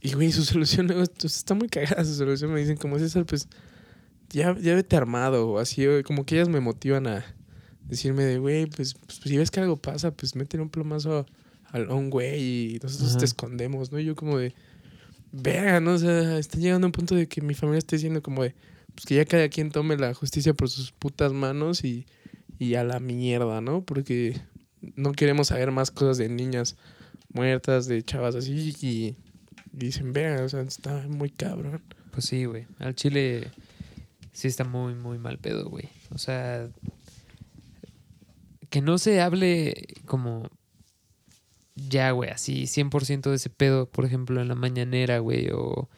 Y, güey, su solución pues, está muy cagada. Su solución me dicen, como César, pues ya, ya vete armado. O así, güey, como que ellas me motivan a decirme de, güey, pues, pues, si ves que algo pasa, pues métele un plomazo a, a un güey y nosotros Ajá. te escondemos, ¿no? Y yo como de, verga, ¿no? O sea, está llegando a un punto de que mi familia esté diciendo como de, pues que ya cada quien tome la justicia por sus putas manos y, y a la mierda, ¿no? Porque no queremos saber más cosas de niñas muertas, de chavas así y, dicen, verga, o sea, está muy cabrón. Pues sí, güey. Al Chile sí está muy, muy mal pedo, güey. O sea, que no se hable como ya, güey, así 100% de ese pedo, por ejemplo, en la mañanera, güey, o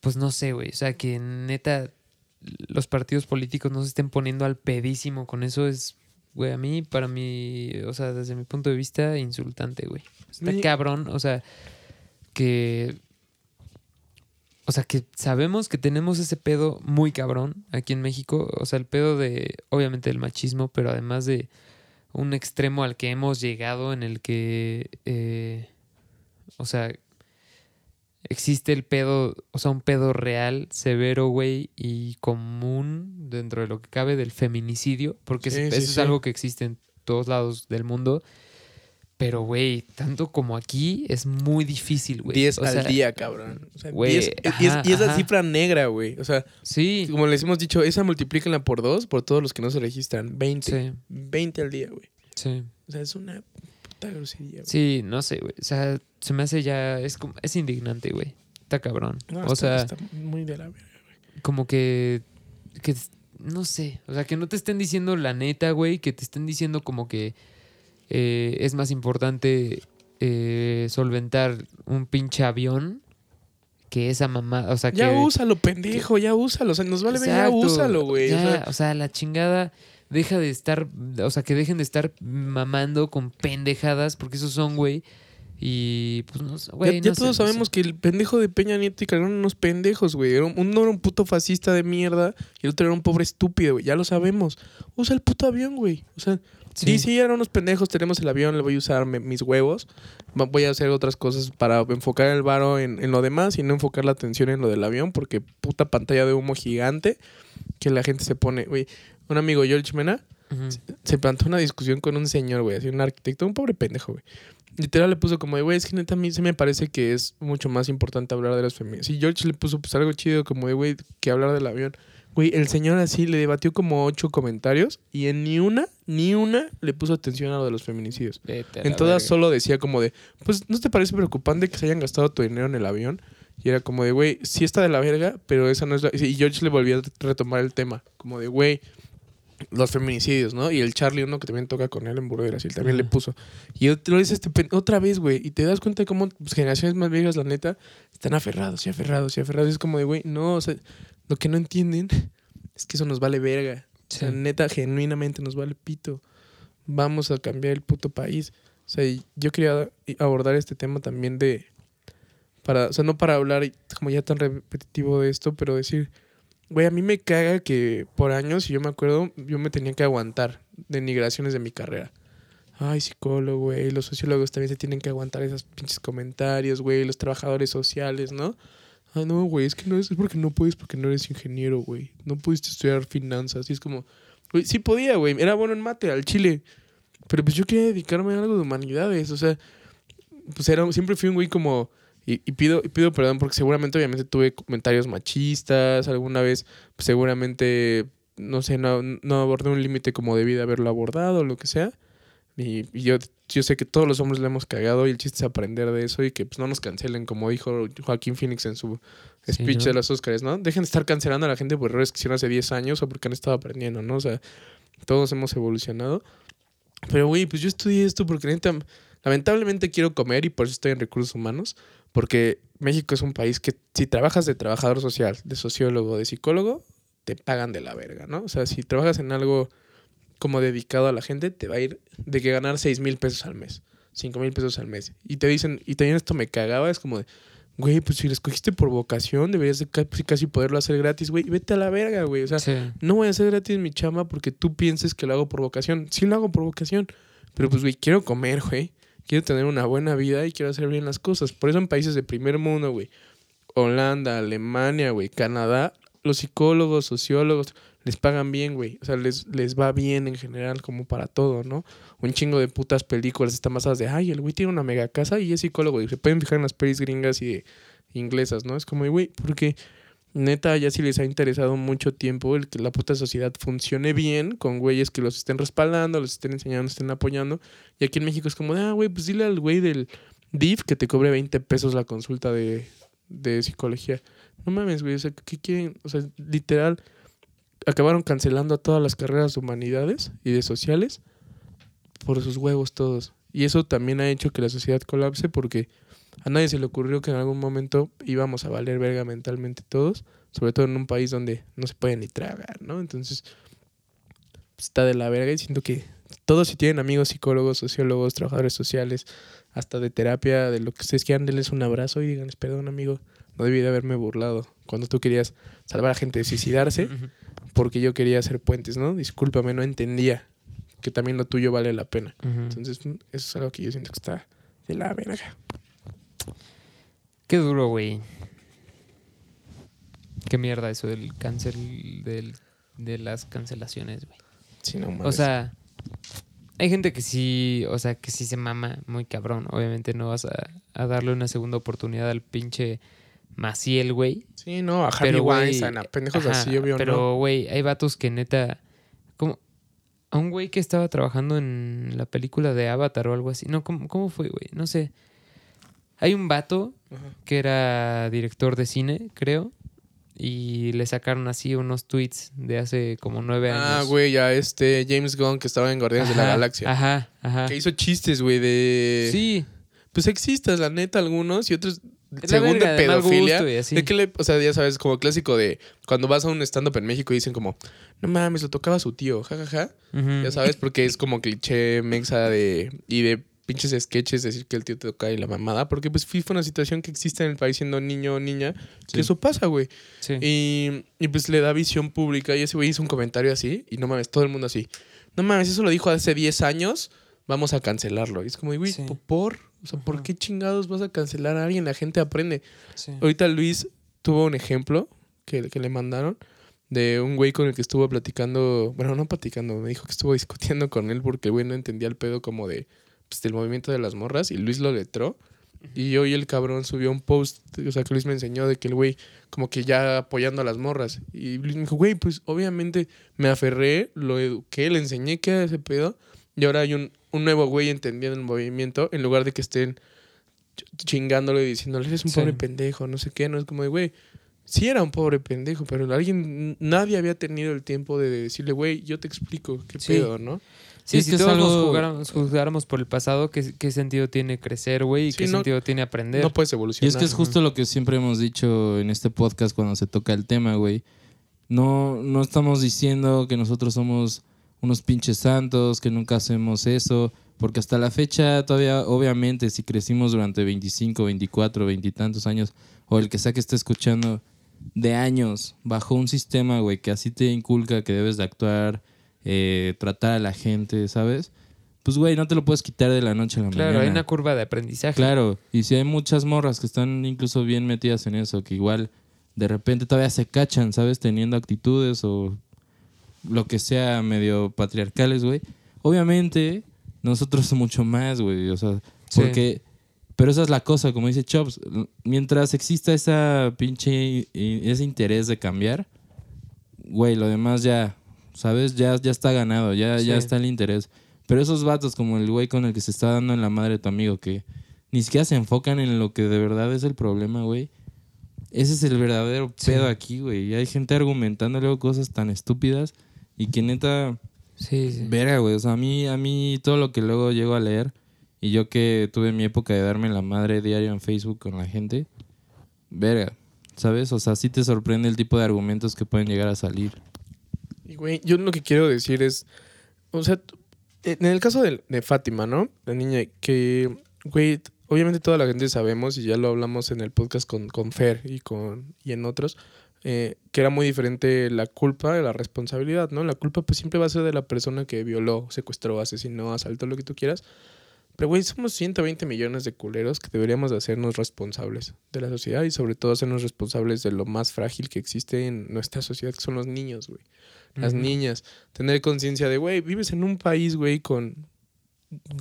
pues no sé, güey. O sea, que neta los partidos políticos no se estén poniendo al pedísimo con eso es, güey, a mí, para mí, o sea, desde mi punto de vista, insultante, güey. Está Mi- cabrón, o sea, que o sea, que sabemos que tenemos ese pedo muy cabrón aquí en México. O sea, el pedo de, obviamente, del machismo, pero además de un extremo al que hemos llegado en el que, eh, o sea, existe el pedo, o sea, un pedo real, severo, güey, y común dentro de lo que cabe del feminicidio, porque Sí, es- sí, eso es sí. algo que existe en todos lados del mundo. Pero, güey, tanto como aquí es muy difícil, güey. 10 O al sea, día, cabrón. O sea, güey, 10 y, es, y es la cifra negra, güey. O sea, Sí, como les hemos dicho, esa multiplíquenla por dos por todos los que no se registran. 20. sí, 20 al día, güey. sí. O sea, es una puta grosería, güey. Sí, no sé, güey. O sea, se me hace ya. Es, como, es indignante, güey. Está cabrón. No, o está- sea, está muy de la verga. como que. que no sé. O sea, que no te estén diciendo la neta, güey. Que te estén diciendo como que eh, es más importante eh, solventar un pinche avión que esa mamá. O sea, Ya que. úsalo, pendejo, ya úsalo. O sea, nos vale ver, ya úsalo, güey. O Ya, sea, o sea, la chingada deja de estar, o sea, que dejen de estar mamando con pendejadas, porque esos son, güey, Y pues no Ya, güey. ya sé, todos no sé. sabemos que el pendejo de Peña Nieto y Calderón eran unos pendejos, güey. Uno era un puto fascista de mierda y el otro era un pobre estúpido, güey. Ya lo sabemos. Usa el puto avión, güey. O sea, Sí. sí, eran unos pendejos. Tenemos el avión, le voy a usar me- mis huevos. Voy a hacer otras cosas para enfocar el varo en, en lo demás y no enfocar la atención en lo del avión porque puta pantalla de humo gigante que la gente se pone, güey. Un amigo, George Mena, se plantó una discusión con un señor, güey, así un arquitecto, un pobre pendejo, güey. Literal le puso como de, güey, es que neta a mí se me parece que es mucho más importante hablar de las feministas. Y George le puso pues algo chido como de, güey, que hablar del avión. Güey, el señor así le debatió como ocho comentarios y en ni una, ni una le puso atención a lo de los feminicidios. En todas solo decía como de, pues, ¿no te parece preocupante que se hayan gastado tu dinero en el avión? Y era como de, güey, sí está de la verga, pero esa no es la... Y George le volvió a retomar el tema, como de, güey, los feminicidios, ¿no? Y el Charlie, uno que también toca con él en Burderas, y él también le puso. Y otro lo dice este otra vez, güey, y te das cuenta de cómo pues, generaciones más viejas, la neta, están aferrados y aferrados y aferrados. Es como de, güey, no, o sea, lo que no entienden es que eso nos vale verga. O sea, Sí. neta, genuinamente nos vale pito. Vamos a cambiar el puto país. O sea, y yo quería abordar este tema también de. Para, o sea, no para hablar como ya tan repetitivo de esto, pero decir, güey, a mí me caga que por años, y yo me acuerdo, yo me tenía que aguantar denigraciones de mi carrera. Ay, psicólogo, güey, los sociólogos también se tienen que aguantar esos pinches comentarios, güey, los trabajadores sociales, ¿no? Ah, no, güey, es que no es, es porque no puedes, porque no eres ingeniero, güey. No pudiste estudiar finanzas. Y es como, güey, sí podía, güey. Era bueno en mate, al chile. Pero pues yo quería dedicarme a algo de humanidades. O sea, pues era, siempre fui un güey como. Y, y pido, y pido perdón porque seguramente, obviamente, tuve comentarios machistas. Alguna vez, pues, seguramente, no sé, no, no abordé un límite como debí de haberlo abordado o lo que sea. Y, y yo, yo sé que todos los hombres le hemos cagado y el chiste es aprender de eso y que pues no nos cancelen, como dijo Joaquín Phoenix en su Sí, speech ¿no? de los Oscars, ¿no? Dejen de estar cancelando a la gente por errores que hicieron hace 10 años o porque han estado aprendiendo, ¿no? O sea, todos hemos evolucionado. Pero, güey, pues yo estudié esto porque neta, lamentablemente quiero comer y por eso estoy en recursos humanos. Porque México es un país que si trabajas de trabajador social, de sociólogo, de psicólogo, te pagan de la verga, ¿no? O sea, si trabajas en algo como dedicado a la gente, te va a ir de que ganar 6 mil pesos al mes, 5 mil pesos al mes. Y te dicen, y también esto me cagaba, es como de, güey, pues si lo escogiste por vocación, deberías de casi, casi poderlo hacer gratis, güey. Y vete a la verga, güey. O sea, Sí. no voy a hacer gratis mi chamba porque tú pienses que lo hago por vocación. Sí lo hago por vocación. Pero pues, güey, quiero comer, güey. Quiero tener una buena vida y quiero hacer bien las cosas. Por eso en países de primer mundo, güey. Holanda, Alemania, güey, Canadá, los psicólogos, sociólogos, les pagan bien, güey. O sea, les, les va bien en general como para todo, ¿no? Un chingo de putas películas están basadas de, ay, el güey tiene una mega casa y es psicólogo. Y se pueden fijar en las pelis gringas y inglesas, ¿no? Es como, güey, porque neta ya sí les ha interesado mucho tiempo el que la puta sociedad funcione bien con güeyes que los estén respaldando, los estén enseñando, estén apoyando. Y aquí en México es como, ah, güey, pues dile al güey del DIF que te cobre 20 pesos la consulta de, de psicología. No mames, güey, o sea, ¿qué quieren? O sea, literal, acabaron cancelando a todas las carreras de humanidades y de sociales por sus huevos todos. Y eso también ha hecho que la sociedad colapse porque a nadie se le ocurrió que en algún momento íbamos a valer verga mentalmente todos, sobre todo en un país donde no se puede ni tragar, ¿no? Entonces, pues, está de la verga y siento que todos si tienen amigos psicólogos, sociólogos, trabajadores sociales, hasta de terapia, de lo que ustedes quieran, denles un abrazo y díganles, perdón amigo, no debí de haberme burlado cuando tú querías salvar a gente de suicidarse porque yo quería hacer puentes, ¿no? Discúlpame, no entendía que también lo tuyo vale la pena. Entonces, mm, eso es algo que yo siento que está de la verga. Qué duro, güey. Qué mierda eso del cancel, del, de las cancelaciones, güey. Sí, no mames. O sea, hay gente que sí, o sea, que sí se mama muy cabrón. Obviamente no vas a, a darle una segunda oportunidad al pinche Maciel, güey. sí, no, a güey, Weinstein, a pendejos ajá, así, obvio, Pero, ¿no? güey, hay vatos que neta. Como. A un güey que estaba trabajando en la película de Avatar o algo así. No, ¿cómo, cómo fue, güey? No sé. Hay un vato Ajá. que era director de cine, creo. Y le sacaron así unos tweets de hace como nueve años. Ah, güey, ya este James Gunn que estaba en Guardianes de la Galaxia. Ajá, ajá. Que hizo chistes, güey, de... Sí. Pues existas, la neta, algunos y otros... Según de pedofilia. ¿De qué le, o sea, ya sabes, como clásico de cuando vas a un stand-up en México y dicen como, no mames, lo tocaba su tío, jajaja. Ujú. Ya sabes, porque es como cliché mexa de. Y de pinches sketches, decir que el tío te toca y la mamada, porque pues fue una situación que existe en el país siendo niño o niña, Sí. que eso pasa, güey. Sí. Y, y pues le da visión pública y ese güey hizo un comentario así y no mames, todo el mundo así. No mames, eso lo dijo hace 10 años, vamos a cancelarlo. Y es como, güey, Sí. ¿por? O sea, ¿por qué chingados vas a cancelar a alguien? La gente aprende. Ahorita Luis tuvo un ejemplo que, que le mandaron de un güey con el que estuvo platicando, bueno, no platicando, me dijo que estuvo discutiendo con él porque el güey no entendía el pedo como de, pues, del movimiento de las morras y Luis lo letró. Y hoy el cabrón subió un post, o sea, que Luis me enseñó de que el güey como que ya apoyando a las morras. Y Luis me dijo, güey, pues obviamente me aferré, lo eduqué, le enseñé que era ese pedo. Y ahora hay un, un nuevo güey entendiendo el movimiento en lugar de que estén ch- chingándole y diciéndole, eres un Sí. pobre pendejo, no sé qué. No es como de, güey, sí era un pobre pendejo, pero alguien, nadie había tenido el tiempo de decirle, güey, yo te explico qué Sí. pedo, ¿no? Sí, si es todos nos algo- juzgáramos, juzgáramos por el pasado, ¿qué, qué sentido tiene crecer, güey? ¿Y Sí, qué no- sentido tiene aprender? No puedes Y evolucionar. es que es justo lo que siempre hemos dicho en este podcast cuando se toca el tema, güey. No, no estamos diciendo que nosotros somos unos pinches santos, que nunca hacemos eso, porque hasta la fecha todavía, obviamente, si crecimos durante 25, 24, 20 y tantos años, o el que sea que esté escuchando, de años, bajo un sistema, güey, que así te inculca que debes de actuar, eh, tratar a la gente, ¿sabes? Pues, güey, no te lo puedes quitar de la noche a la Claro, mañana. hay una curva de aprendizaje. Claro, y si hay muchas morras que están incluso bien metidas en eso, que igual de repente todavía se cachan, ¿sabes? Teniendo actitudes o lo que sea medio patriarcales, güey. Obviamente, nosotros mucho más, güey. O sea, Sí. porque... Pero esa es la cosa, como dice Chops. Mientras exista esa pinche... ese interés de cambiar, güey, lo demás ya, ¿sabes? Ya, ya está ganado, ya, ya está el interés. Pero esos vatos, como el güey con el que se está dando en la madre tu amigo, que ni siquiera se enfocan en lo que de verdad es el problema, güey. Ese es el verdadero Sí. pedo aquí, güey. Y hay gente argumentando luego cosas tan estúpidas y que neta, Sí, sí. verga, güey. O sea, a mí, a mí todo lo que luego llego a leer y yo que tuve mi época de darme la madre diario en Facebook con la gente, verga, ¿sabes? O sea, sí te sorprende el tipo de argumentos que pueden llegar a salir. Y, güey, yo lo que quiero decir es, o sea, en el caso de, de Fátima, ¿no? La niña que, güey, obviamente toda la gente sabemos y ya lo hablamos en el podcast con, con Fer y, con, y en otros, eh, que era muy diferente la culpa de la responsabilidad, ¿no? La culpa pues siempre va a ser de la persona que violó, secuestró, asesinó, asaltó, lo que tú quieras. Pero, güey, somos 120 millones de culeros que deberíamos de hacernos responsables de la sociedad y sobre todo hacernos responsables de lo más frágil que existe en nuestra sociedad, que son los niños, güey las niñas, tener conciencia de, güey, vives en un país, güey, con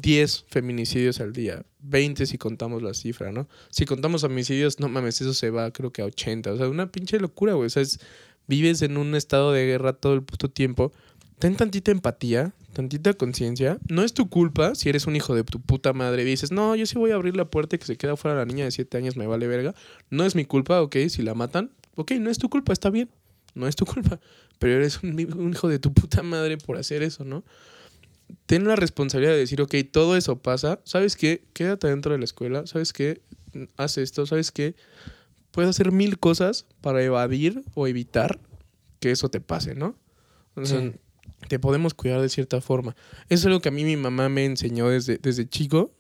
10 feminicidios al día, 20 si contamos la cifra, ¿no? Si contamos homicidios, no mames, eso se va creo que a 80, o sea, una pinche locura, güey, o sea, es- vives en un estado de guerra todo el puto tiempo, ten tantita empatía, tantita conciencia, no es tu culpa si eres un hijo de tu puta madre y dices, no, yo sí voy a abrir la puerta y que se queda fuera la niña de 7 años, me vale verga, no es mi culpa, ok, si la matan, ok, no es tu culpa, está bien, no es tu culpa pero eres un, un hijo de tu puta madre por hacer eso, ¿no? Ten la responsabilidad de decir, ok, todo eso pasa, ¿sabes qué? Quédate dentro de la escuela, ¿sabes qué? Haz esto, ¿sabes qué? Puedes hacer mil cosas para evadir o evitar que eso te pase, ¿no? O sea, Sí. te podemos cuidar de cierta forma. Eso es algo que a mí mi mamá me enseñó desde, desde chico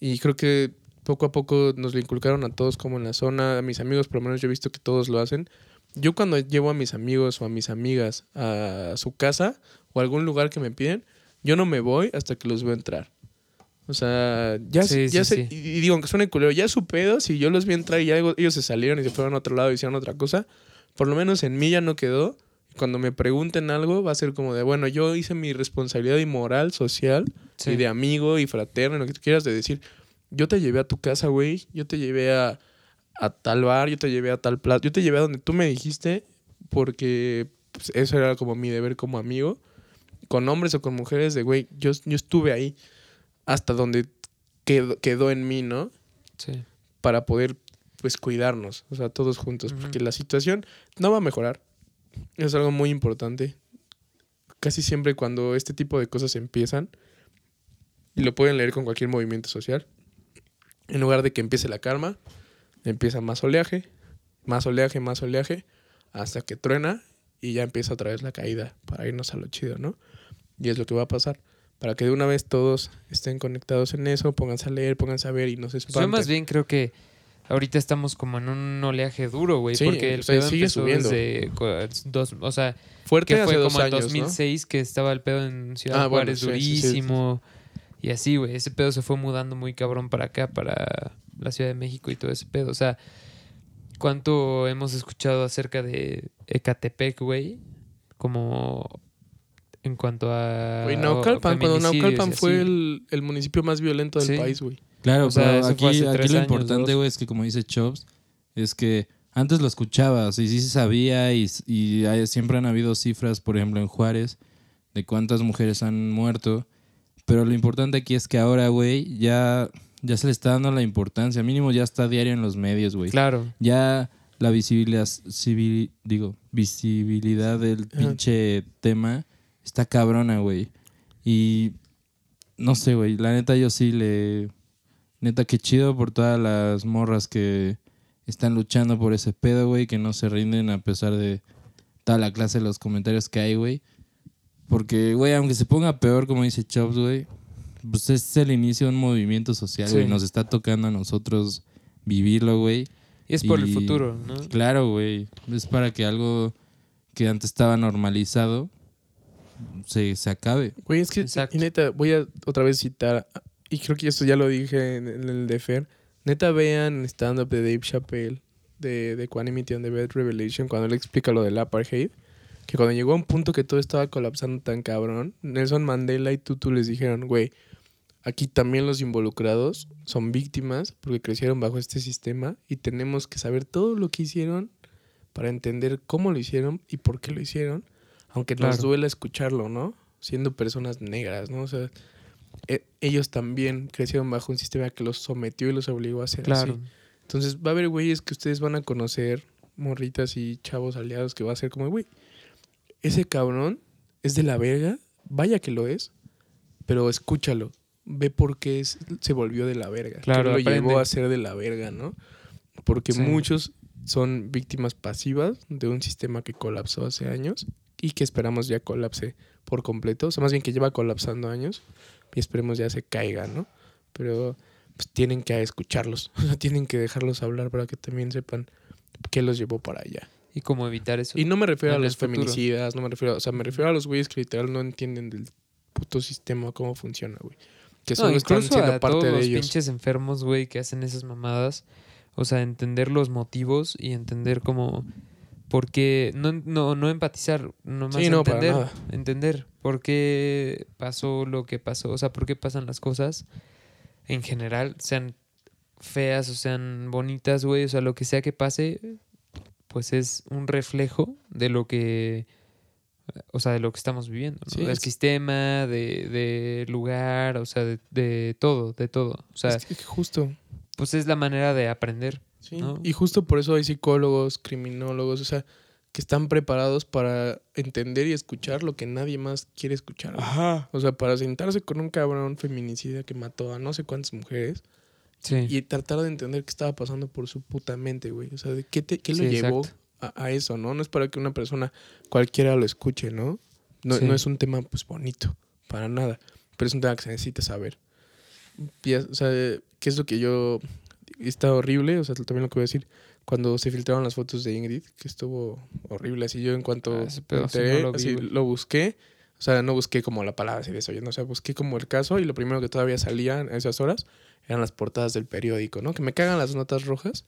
y creo que poco a poco nos lo inculcaron a todos como en la zona, a mis amigos por lo menos yo he visto que todos lo hacen. Yo cuando llevo a mis amigos o a mis amigas a su casa o a algún lugar que me piden, yo no me voy hasta que los veo entrar. O sea, ya, Sí, ya sí, y digo, aunque suene culero, ya su pedo, si yo los vi entrar y ya ellos se salieron y se fueron a otro lado y hicieron otra cosa, por lo menos en mí ya no quedó. Cuando me pregunten algo, va a ser como de, bueno, yo hice mi responsabilidad y moral, social, y de amigo y fraterno, lo que tú quieras, de decir, yo te llevé a tu casa, güey, yo te llevé a, a tal bar, yo te llevé a tal plato, yo te llevé a donde tú me dijiste, porque pues, eso era como mi deber como amigo, con hombres o con mujeres, de, güey, yo, yo estuve ahí hasta donde quedó, quedó en mí, ¿no? Sí. Para poder, pues, cuidarnos, o sea, todos juntos, porque la situación no va a mejorar. Es algo muy importante. Casi siempre cuando este tipo de cosas empiezan, y lo pueden leer con cualquier movimiento social, en lugar de que empiece la calma, empieza más oleaje, más oleaje, más oleaje, hasta que truena y ya empieza otra vez la caída para irnos a lo chido, ¿no? Y es lo que va a pasar. para que de una vez todos estén conectados en eso, pónganse a leer, pónganse a ver y no se Yo espanten. más bien creo que ahorita estamos como en un oleaje duro, güey. Sí, porque el pedo sigue empezó subiendo. desde dos, o sea, Fuerte que fue como en años, ¿no? 2006 que estaba el pedo en Ciudad Ah, bueno, Juárez sí, sí, sí. durísimo. Y así, güey. Ese pedo se fue mudando muy cabrón para acá, para la Ciudad de México y todo ese pedo. O sea, ¿cuánto hemos escuchado acerca de Ecatepec, güey? Como en cuanto a. Güey, Naucalpan, cuando Naucalpan fue el, el municipio más violento del Sí. país, güey. Claro, O sea, pero aquí, lo años, importante, güey, es que como dice Chops, es que antes lo escuchabas y sí se sabía y, y hay- siempre han habido cifras, por ejemplo, en Juárez, de cuántas mujeres han muerto. Pero lo importante aquí es que ahora, güey, ya, ya se le está dando la importancia. Mínimo ya está diario en los medios, güey. Claro. Ya la visibilidad, civil- digo, visibilidad del Ajá. pinche tema está cabrona, güey. Y no sé, güey. La neta, yo sí le. Neta, qué chido por todas las morras que están luchando por ese pedo, güey. Que no se rinden a pesar de toda la clase de los comentarios que hay, güey. Porque, güey, aunque se ponga peor, como dice Chops, güey, pues es el inicio de un movimiento social, güey. Sí. Nos está tocando a nosotros vivirlo, güey. Y es por el futuro, ¿no? Claro, güey. Es para que algo que antes estaba normalizado se, se acabe. Güey, es que, Exacto. y neta, voy a otra vez citar, y creo que esto ya lo dije en, en el de Fer. Neta, vean stand-up de Dave Chappelle, de, de Equanimity and the Bad Revelation, cuando él explica lo del apartheid. Que cuando llegó a un punto que todo estaba colapsando tan cabrón, Nelson Mandela y Tutu les dijeron, güey, aquí también los involucrados son víctimas porque crecieron bajo este sistema y tenemos que saber todo lo que hicieron para entender cómo lo hicieron y por qué lo hicieron, aunque nos duela escucharlo, ¿no? Siendo personas negras, ¿no? O sea, e- ellos también crecieron bajo un sistema que los sometió y los obligó a ser Claro. así. Entonces va a haber güeyes que ustedes van a conocer, morritas y chavos aliados, que va a ser como, güey, ese cabrón es de la verga, vaya que lo es, pero escúchalo, ve por qué es- se volvió de la verga, Claro, lo aprende. llevó a ser de la verga, ¿no? Porque Sí. muchos son víctimas pasivas de un sistema que colapsó hace años y que esperamos ya colapse por completo, o sea, más bien que lleva colapsando años y esperemos ya se caiga, ¿no? Pero pues tienen que escucharlos, o sea, tienen que dejarlos hablar para que también sepan qué los llevó para allá. Y cómo evitar eso. Y no me refiero a los feminicidas, no me refiero, o sea, me refiero a los güeyes que literal no entienden del puto sistema cómo funciona, güey. Que No, solo están incluso siendo a parte todos de los ellos. pinches enfermos, güey, que hacen esas mamadas. O sea, entender los motivos y entender cómo... por qué... No, no, no empatizar, nomás Sí, no, para entender. nada. Entender por qué pasó lo que pasó. O sea, por qué pasan las cosas en general, sean feas o sean bonitas, güey. O sea, lo que sea que pase, pues es un reflejo de lo que... O sea, de lo que estamos viviendo, ¿no? Sí, Del es sistema, de, de lugar, o sea, de, de todo, de todo. O sea, Es que justo. pues es la manera de aprender. Sí. ¿no? Y justo por eso hay psicólogos, criminólogos, o sea, que están preparados para entender y escuchar lo que nadie más quiere escuchar. Ajá. O sea, para sentarse con un cabrón feminicida que mató a no sé cuántas mujeres Sí. y tratar de entender qué estaba pasando por su puta mente, güey. O sea, de qué, te- qué lo Sí, llevó exacto. A, a eso, ¿no? No es para que una persona cualquiera lo escuche, ¿no? No, Sí. no es un tema, pues, bonito, para nada. Pero es un tema que se necesita saber. Y o sea, ¿qué es lo que yo... Está horrible, o sea, también lo que voy a decir. Cuando se filtraron las fotos de Ingrid, que estuvo horrible. Así yo en cuanto Ah, no lo así lo busqué. O sea, no busqué como la palabra así de eso, ¿no? o sea, busqué como el caso y lo primero que todavía salía en esas horas eran las portadas del periódico, ¿no? Que me cagan las notas rojas.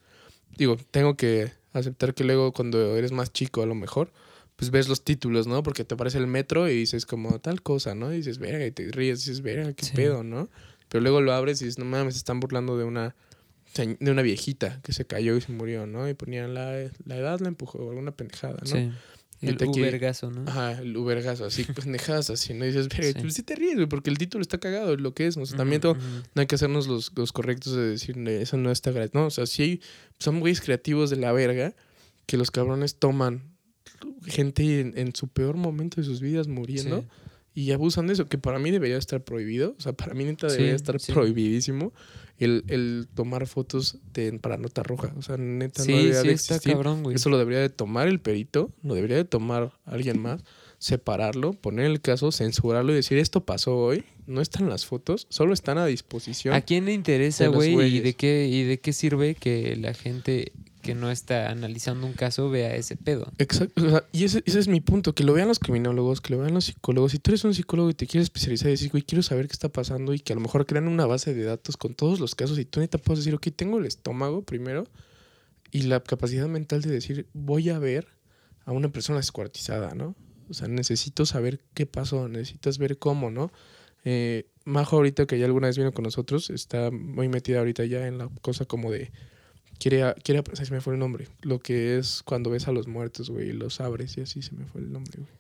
Digo, tengo que aceptar que luego cuando eres más chico a lo mejor, pues ves los títulos, ¿no? Porque te aparece el metro y dices como tal cosa, ¿no? Y dices, verga, y te ríes, y dices, verga, qué Sí. pedo, ¿no? Pero luego lo abres y dices, no mames, están burlando de una de una viejita que se cayó y se murió, ¿no? Y ponían la, la edad, la empujó, alguna pendejada, ¿no? Sí. El Ubergazo, ¿no? Ajá, el ubergazo, así, pendejadas así, ¿no? Y dices, verga, Sí. pues sí te ríes, güey, porque el título está cagado, lo que es, ¿no? O sea, también todo- no hay que hacernos los, los correctos de decir, "Ne, eso no está gratis. No, o sea, sí hay, son güeyes creativos de la verga que los cabrones toman gente en, en su peor momento de sus vidas muriendo Sí. y abusan de eso, que para mí debería estar prohibido. O sea, para mí neta Sí, debería estar prohibidísimo el, el tomar fotos de, para nota roja. O sea, neta Sí, no debería sí de está existir. cabrón, güey. Eso lo debería de tomar el perito, lo debería de tomar alguien más, separarlo, poner el caso, censurarlo y decir esto pasó hoy, no están las fotos, solo están a disposición. ¿A quién le interesa, güey? ¿Y de qué y de qué sirve que la gente que no está analizando un caso vea ese pedo? Exacto. y ese, ese es mi punto, que lo vean los criminólogos, que lo vean los psicólogos. Si tú eres un psicólogo y te quieres especializar y decir, güey, quiero saber qué está pasando y que a lo mejor crean una base de datos con todos los casos y tú neta puedes decir, ok, tengo el estómago primero y la capacidad mental de decir, voy a ver a una persona descuartizada, ¿no? O sea, necesito saber qué pasó, necesitas ver cómo, ¿no? Eh, Majo ahorita que ya alguna vez vino con nosotros, está muy metida ahorita ya en la cosa como de... Quiere, quiere, se me fue el nombre. Lo que es cuando ves a los muertos, güey, y los abres y así se me fue el nombre, güey.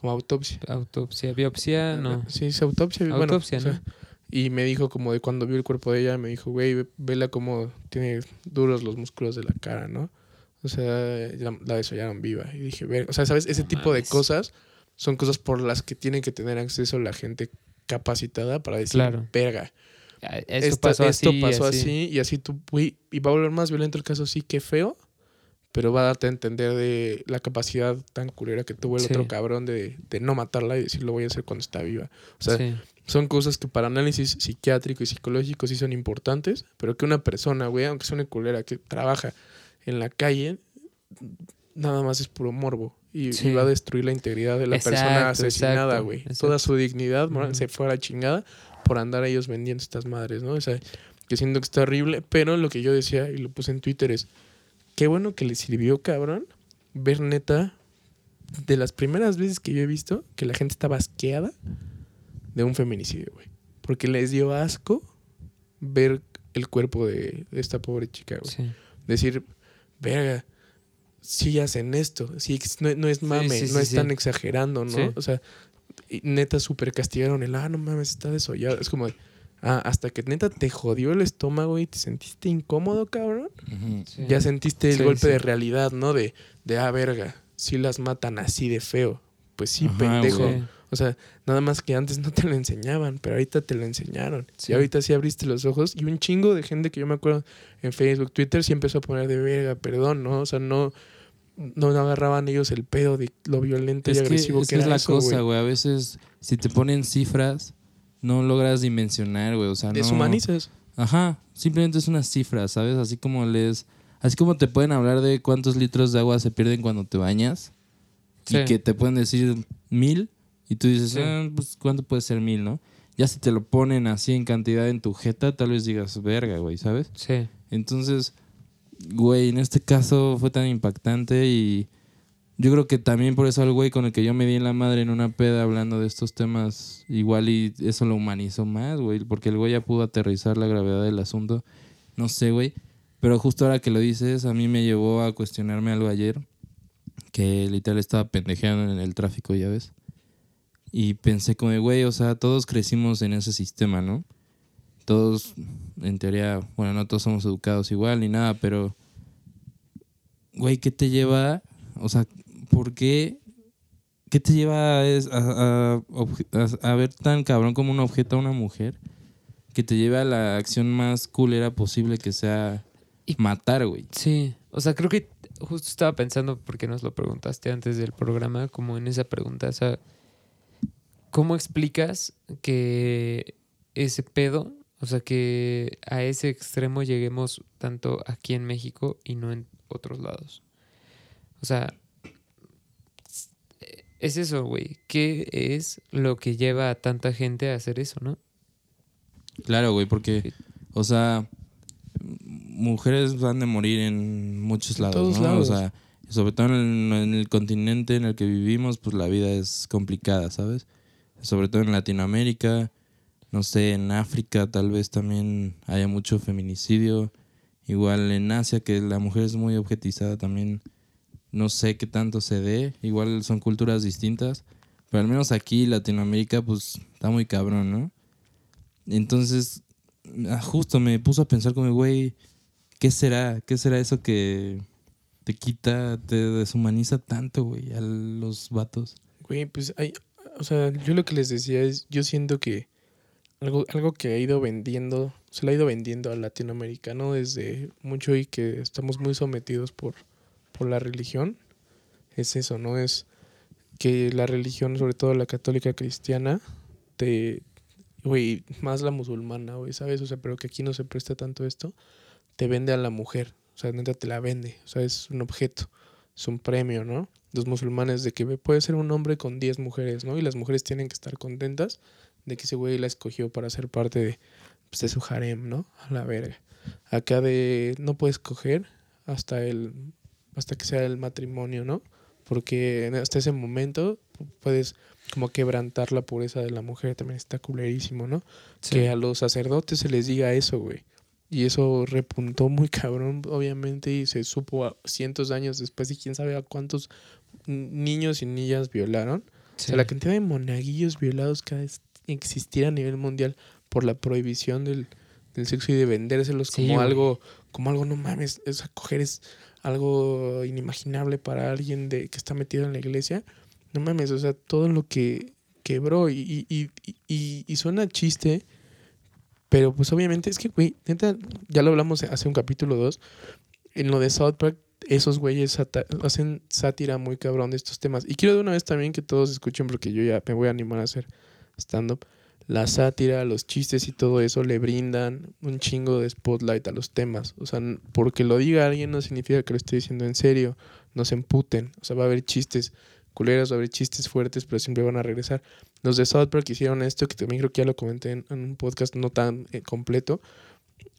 Como autopsia. Autopsia, biopsia, no. Sí, es autopsia. bueno, Autopsia, o sea, ¿no? Y me dijo como de cuando vio el cuerpo de ella, me dijo, güey, ve- vela como tiene duros los músculos de la cara, ¿no? O sea, la, la desollaron viva. Y dije, ver, o sea, ¿sabes? Ese No tipo de mames. cosas son cosas por las que tiene que tener acceso la gente capacitada para decir, Claro. verga, Esto pasó esto así. pasó así. así, y así tú, güey, y va a volver más violento el caso, sí, que feo, pero va a darte a entender de la capacidad tan culera que tuvo el Sí. otro cabrón de, de no matarla y decir lo voy a hacer cuando está viva. O sea, Sí. son cosas que para análisis psiquiátrico y psicológico sí son importantes, pero que una persona, güey, aunque sea una culera que trabaja en la calle, nada más es puro morbo. Y, va a destruir la integridad de la persona asesinada, güey. Toda su dignidad moral se fue a la chingada por andar ellos vendiendo estas madres, ¿no? O sea, que siento que está horrible, pero lo que yo decía y lo puse en Twitter es, qué bueno que le sirvió, cabrón, ver neta, de las primeras veces que yo he visto que la gente estaba asqueada de un feminicidio, güey. Porque les dio asco ver el cuerpo de, esta pobre chica, güey. Sí. Decir, verga, sí hacen esto, sí, no, no es mame, sí, no sí, están sí. exagerando, ¿no? O sea, y neta super castigaron el, ah, no mames, está desollado. Es como, de, ah, hasta que neta te jodió el estómago y te sentiste incómodo, cabrón. Sí. Ya sentiste el Sí, golpe sí. de realidad, ¿no? De, de, ah, verga, sí las matan así de feo. Pues sí, Ajá, pendejo. güey. O sea, nada más que antes no te lo enseñaban, pero ahorita te lo enseñaron. Sí. Y ahorita sí abriste los ojos y un chingo de gente que yo me acuerdo en Facebook, Twitter, sí empezó a poner de verga, perdón, ¿no? O sea, no, no agarraban ellos el pedo de lo violento y Es que, agresivo es que, que es era la eso, cosa, güey. A veces, si te ponen cifras, no logras dimensionar, güey. O sea, no... Deshumanizas. Ajá, simplemente es una cifra, ¿sabes? Así como les... Así como te pueden hablar de cuántos litros de agua se pierden cuando te bañas. Sí. Y que te pueden decir mil. Y tú dices, Sí. "Ah, pues, ¿cuánto puede ser mil, no? Ya si te lo ponen así en cantidad en tu jeta, tal vez digas, verga, güey, ¿sabes? Sí. Entonces, güey, en este caso fue tan impactante y yo creo que también por eso al güey con el que yo me di en la madre en una peda hablando de estos temas, igual y eso lo humanizó más, güey, porque el güey ya pudo aterrizar la gravedad del asunto. No sé, güey, pero justo ahora que lo dices, a mí me llevó a cuestionarme algo ayer, que literal estaba pendejeando en el tráfico, ya ves. Y pensé como, güey, o sea, todos crecimos en ese sistema, ¿no? Todos, en teoría, bueno, no todos somos educados igual ni nada, pero, güey, ¿qué te lleva? O sea, ¿por qué? ¿Qué te lleva a, ver tan cabrón como un objeto a una mujer? Que te lleva a la acción más culera posible que sea Y- matar, güey. Sí, o sea, creo que justo estaba pensando, porque nos lo preguntaste antes del programa, como en esa pregunta, o sea, ¿cómo explicas que ese pedo, o sea, que a ese extremo lleguemos tanto aquí en México y no en otros lados? O sea, es eso, güey. ¿Qué es lo que lleva a tanta gente a hacer eso, no? Claro, güey, porque, o sea, mujeres van a morir en muchos En lados, todos ¿no? lados. O sea, sobre todo en el, en el continente en el que vivimos, pues la vida es complicada, ¿sabes? Sobre todo en Latinoamérica, no sé, en África tal vez también haya mucho feminicidio. Igual en Asia, que la mujer es muy objetizada también, no sé qué tanto se dé. Igual son culturas distintas, pero al menos aquí, Latinoamérica, pues está muy cabrón, ¿no? Entonces, ah, justo me puso a pensar como, güey, ¿qué será? ¿Qué será eso que te quita, te deshumaniza tanto, güey, a los vatos? Güey, pues hay, o sea, yo lo que les decía es, yo siento que algo, algo que ha ido vendiendo, se le ha ido vendiendo al latinoamericano desde mucho y que estamos muy sometidos por, por la religión, es eso, ¿no? Es que la religión, sobre todo la católica cristiana, te, güey, más la musulmana, güey, ¿sabes? O sea, pero que aquí no se presta tanto esto, te vende a la mujer, o sea, neta te la vende, o sea, es un objeto, es un premio, ¿no? Los musulmanes de que puede ser un hombre con 10 mujeres, ¿no? Y las mujeres tienen que estar contentas de que ese güey la escogió para ser parte de, pues, de su harem, ¿no? A la verga. Acá de no puedes coger hasta el hasta que sea el matrimonio, ¿no? Porque hasta ese momento puedes como quebrantar la pureza de la mujer, también está culerísimo, ¿no? Sí. Que a los sacerdotes se les diga eso, güey. Y eso repuntó muy cabrón, obviamente, y se supo a cientos de años después y quién sabe a cuántos niños y niñas violaron. O sea, la cantidad de monaguillos violados que existiera a nivel mundial por la prohibición del, del sexo y de vendérselos Sí, como güey. algo, como algo, no mames, o sea, coger es algo inimaginable para alguien de, que está metido en la iglesia. No mames, o sea, todo lo que quebró y, y, y, y, y suena chiste, pero pues obviamente es que, güey, neta, ya lo hablamos hace un capítulo 2, en lo de South Park, esos güeyes hacen sátira muy cabrón de estos temas. Y quiero de una vez también que todos escuchen, porque yo ya me voy a animar a hacer stand-up. La sátira, los chistes y todo eso le brindan un chingo de spotlight a los temas. O sea, porque lo diga alguien no significa que lo esté diciendo en serio. No se emputen. O sea, va a haber chistes culeros, va a haber chistes fuertes, pero siempre van a regresar. Los de South Park hicieron esto, que también creo que ya lo comenté en, un podcast no tan eh, completo.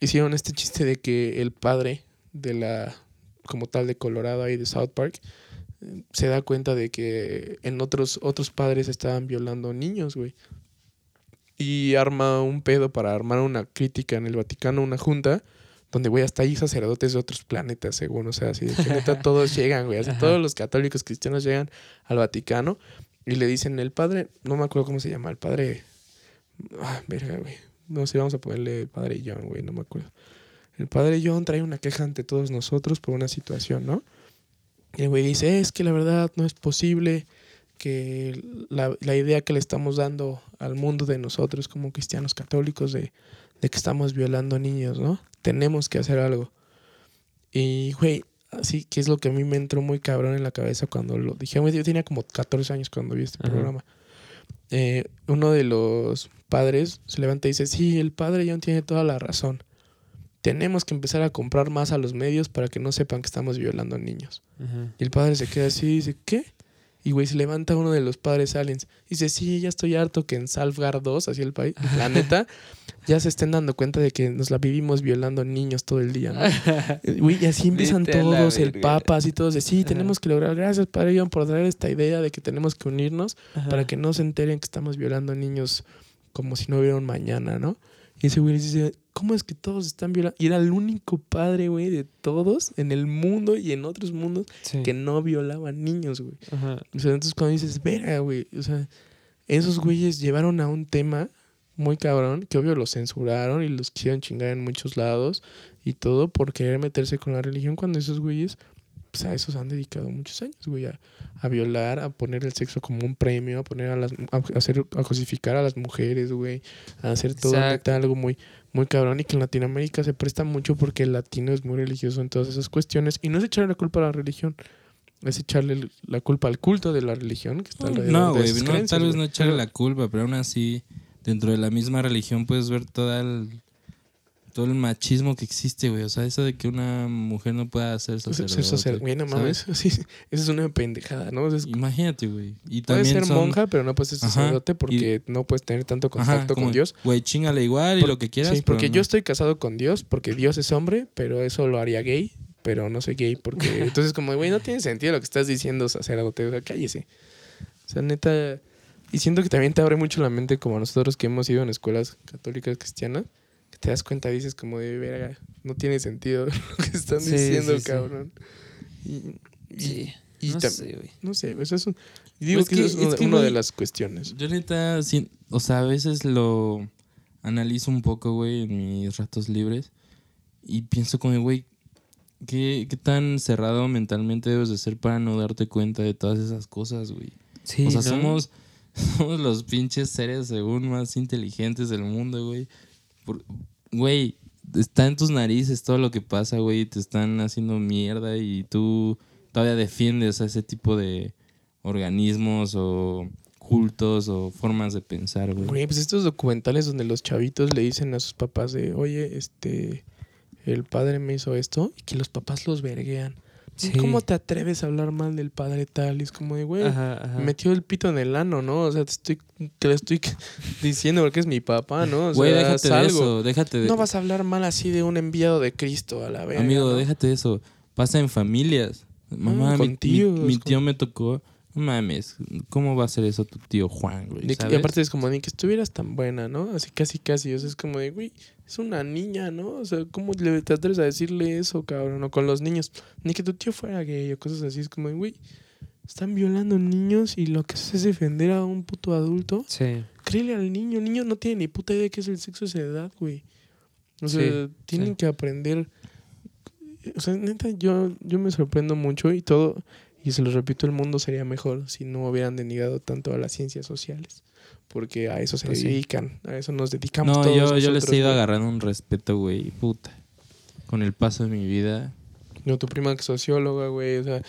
Hicieron este chiste de que el padre de la, como tal, de Colorado ahí de South Park, se da cuenta de que en otros, otros padres estaban violando niños, güey. Y arma un pedo para armar una crítica en el Vaticano, una junta, donde, güey, hasta hay sacerdotes de otros planetas, según, o sea, así de que neta todos llegan, güey, así todos los católicos cristianos llegan al Vaticano y le dicen, el padre, no me acuerdo cómo se llama, el padre, ah, verga, güey, no sé, vamos a ponerle padre John, güey, no me acuerdo. El padre John trae una queja ante todos nosotros por una situación, ¿no? Y el güey dice, es que la verdad no es posible que la, la idea que le estamos dando al mundo de nosotros como cristianos católicos de, de que estamos violando niños, ¿no? Tenemos que hacer algo. Y, güey, así que es lo que a mí me entró muy cabrón en la cabeza cuando lo dije. Yo tenía como 14 años cuando vi este Ajá. programa. Eh, uno de los padres se levanta y dice, sí, el padre John tiene toda la razón. Tenemos que empezar a comprar más a los medios para que no sepan que estamos violando niños. Ajá. Y el padre se queda así y dice, ¿qué? Y güey, se levanta uno de los padres aliens. Y dice, sí, ya estoy harto que en Salfgar 2, así el país, el planeta, ya se estén dando cuenta de que nos la vivimos violando niños todo el día, ¿no? Güey, y así empiezan a todos, el papa, así todos de, sí, tenemos que lograr, gracias Padre John por traer esta idea de que tenemos que unirnos para que no se enteren que estamos violando niños como si no hubiera un mañana, ¿no? Y ese güey les dice, ¿cómo es que todos están violando? Y era el único padre, güey, de todos en el mundo y en otros mundos Sí. que no violaba niños, güey. Ajá. O sea, entonces cuando dices, verga, güey, o sea, esos güeyes llevaron a un tema muy cabrón, que obvio los censuraron y los quisieron chingar en muchos lados y todo por querer meterse con la religión cuando esos güeyes, pues a eso se han dedicado muchos años, güey, a, a violar, a poner el sexo como un premio, a poner a las, a hacer, a cosificar a las mujeres, güey, a hacer todo neta, algo muy, muy cabrón y que en Latinoamérica se presta mucho porque el latino es muy religioso en todas esas cuestiones y no es echarle la culpa a la religión, es echarle la culpa al culto de la religión que está alrededor No, güey, no, tal vez no echarle la culpa, pero aún así, dentro de la misma religión puedes ver toda el, todo el machismo que existe, güey. O sea, eso de que una mujer no pueda ser sacerdote. ser sacerdote, güey, no mames, sí, eso es una pendejada, ¿no? O sea, es- Imagínate, güey. Y puedes también ser son- monja, pero no puedes ser Ajá, sacerdote porque no puedes tener tanto Ajá, contacto como, con Dios. Güey, chingale igual y lo que quieras. Sí, porque pero yo estoy casado con Dios, porque Dios es hombre, pero eso lo haría gay, pero no soy gay porque... Entonces como, güey, no tiene sentido lo que estás diciendo, sacerdote, o sea, cállese. O sea, neta... Y siento que también te abre mucho la mente como nosotros que hemos ido en escuelas católicas cristianas, te das cuenta, dices como de, verga, no tiene sentido lo que están Sí, diciendo, sí, sí. cabrón. Y, y- Sí. y no sé, güey. no sé, eso digo Pues que, que- eso es, es una, que, una de las cuestiones. Yo neta, o sea, a veces lo analizo un poco, güey, en mis ratos libres. Y pienso como, güey, ¿qué, ¿qué tan cerrado mentalmente debes de ser para no darte cuenta de todas esas cosas, güey? Sí, o sea, ¿no? somos, somos los pinches seres según más inteligentes del mundo, güey. Por- Güey, está en tus narices todo lo que pasa, güey. Te están haciendo mierda y tú todavía defiendes a ese tipo de organismos o cultos o formas de pensar, güey. Güey, pues estos documentales donde los chavitos le dicen a sus papás de, oye, este, el padre me hizo esto, y que los papás los verguean. Sí. ¿Cómo te atreves a hablar mal del padre tal? Y es como de, güey, metió el pito en el ano, ¿no? O sea, te estoy, te lo estoy diciendo porque es mi papá, ¿no? O Güey, sea, déjate de eso, déjate de No vas a hablar mal así de un enviado de Cristo a la vez. Amigo, déjate de eso. Pasa en familias. Mamá, mi- con mi, tíos, mi tío me tocó. No mames, ¿cómo va a hacer eso tu tío Juan, güey? De y aparte es como ni que estuvieras tan buena, ¿no? Así casi casi, o sea, es como de, güey, es una niña, ¿no? O sea, ¿cómo le te atreves a decirle eso, cabrón? O con los niños, ni que tu tío fuera gay o cosas así, es como de, güey, están violando niños y lo que haces es defender a un puto adulto. Sí. Créele al niño, el niño no tiene ni puta idea de qué es el sexo a esa edad, güey. O sea, Sí, tienen sí. que aprender. O sea, neta, yo, yo me sorprendo mucho y todo, y se los repito, el mundo sería mejor si no hubieran denegado tanto a las ciencias sociales. Porque a eso se Pues sí. dedican, a eso nos dedicamos No, todos yo, yo les he ido güey. agarrando un respeto, güey. Puta. Con el paso de mi vida. No, tu prima que es socióloga, güey, o sea,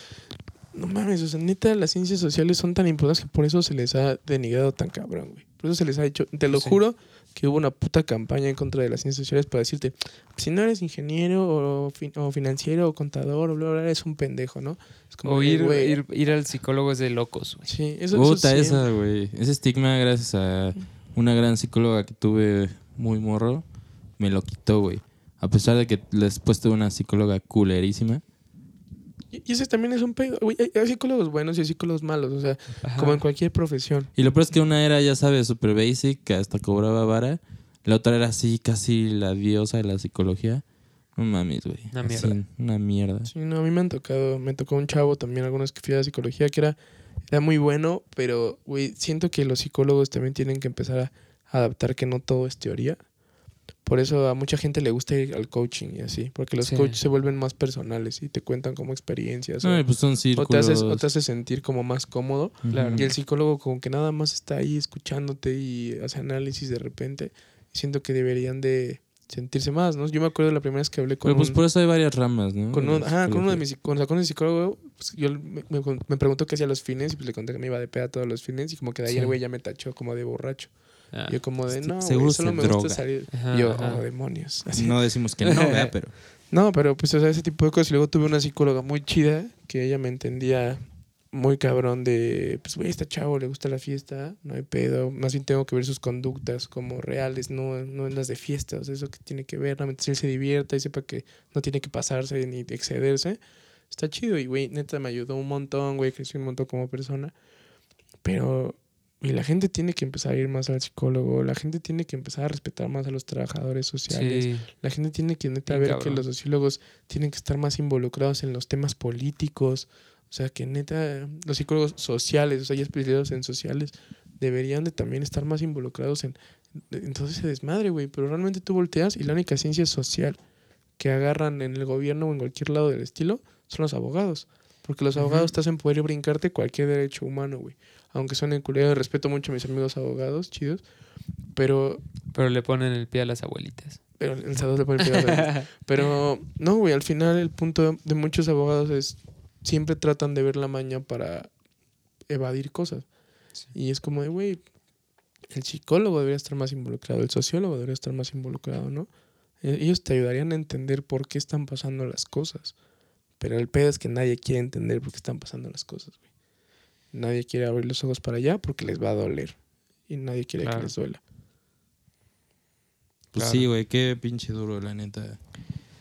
no mames, o sea, neta, las ciencias sociales son tan importantes que por eso se les ha denegado tan cabrón, güey. Por eso se les ha hecho, te lo Sí. juro, que hubo una puta campaña en contra de las ciencias sociales para decirte, si no eres ingeniero o, fin- o financiero o contador o bla, bla, bla, eres un pendejo, ¿no? Es como, O ir, ir, ir al psicólogo es de locos, güey. Sí, eso, Puta, esa, güey. Ese estigma, gracias a una gran psicóloga que tuve muy morro, me lo quitó, güey. A pesar de que después tuve una psicóloga culerísima. Y ese también es un pedo, güey. Hay, psicólogos buenos y hay psicólogos malos, o sea, Ajá. como en cualquier profesión. Y lo peor es que una era, ya sabes, super basic, que hasta cobraba vara. La otra era así, casi la diosa de la psicología. No mames, güey. Una Así, mierda. Una mierda. Sí, no, a mí me han tocado, me tocó un chavo también, algunos que fui a psicología, que era, era muy bueno, pero, güey, siento que los psicólogos también tienen que empezar a adaptar que no todo es teoría. Por eso a mucha gente le gusta ir al coaching y así, porque los Sí. coaches se vuelven más personales y te cuentan como experiencias. No, o, y pues son o te haces, o te hace sentir como más cómodo. Claro. Y el psicólogo como que nada más está ahí escuchándote y hace análisis de repente. Y siento que deberían de sentirse más, ¿no? Yo me acuerdo la primera vez que hablé con Pero pues un- por eso hay varias ramas, ¿no? con, De un, ajá, con uno de mis con, o sea, con el psicólogo, pues, yo me, me, me preguntó qué hacía los fines y pues le conté que me iba de peda todos los fines y como que de ahí Sí. el güey ya me tachó como de borracho. Ah. Yo como de, no, seguro güey, solo me droga. gusta salir. Ajá, yo, ajá. oh, demonios. Así. No decimos que no, ¿verdad? Pero. No, pero pues, o sea, ese tipo de cosas. Y luego tuve una psicóloga muy chida que ella me entendía muy cabrón de, pues, güey, este chavo le gusta la fiesta, no hay pedo. Más bien tengo que ver sus conductas como reales, no, no en las de fiesta. O sea, eso que tiene que ver, realmente si él se divierta y sepa que no tiene que pasarse ni excederse. Está chido y, güey, neta me ayudó un montón, güey, crecí un montón como persona. Pero, y la gente tiene que empezar a ir más al psicólogo, la gente tiene que empezar a respetar más a los trabajadores sociales. Sí. La gente tiene que neta ver que los sociólogos tienen que estar más involucrados en los temas políticos. O sea, que neta, los psicólogos sociales, o sea, ya especializados en sociales, deberían de también estar más involucrados en, en todo ese desmadre, güey. Pero realmente tú volteas y la única ciencia social que agarran en el gobierno o en cualquier lado del estilo son los abogados. Porque los abogados te hacen poder brincarte cualquier derecho humano, güey. Aunque suene culero, respeto mucho a mis amigos abogados, chidos. Pero Pero le ponen el pie a las abuelitas. pero el sábado le pone el pedo. Pero no, güey, al final el punto de muchos abogados es siempre tratan de ver la maña para evadir cosas. Sí. Y es como de, güey, el psicólogo debería estar más involucrado, el sociólogo debería estar más involucrado, ¿no? E- Ellos te ayudarían a entender por qué están pasando las cosas. Pero el pedo es que nadie quiere entender por qué están pasando las cosas, güey. Nadie quiere abrir los ojos para allá porque les va a doler. Y nadie quiere Claro. que les duela. Pues Claro. sí, güey, qué pinche duro, la neta.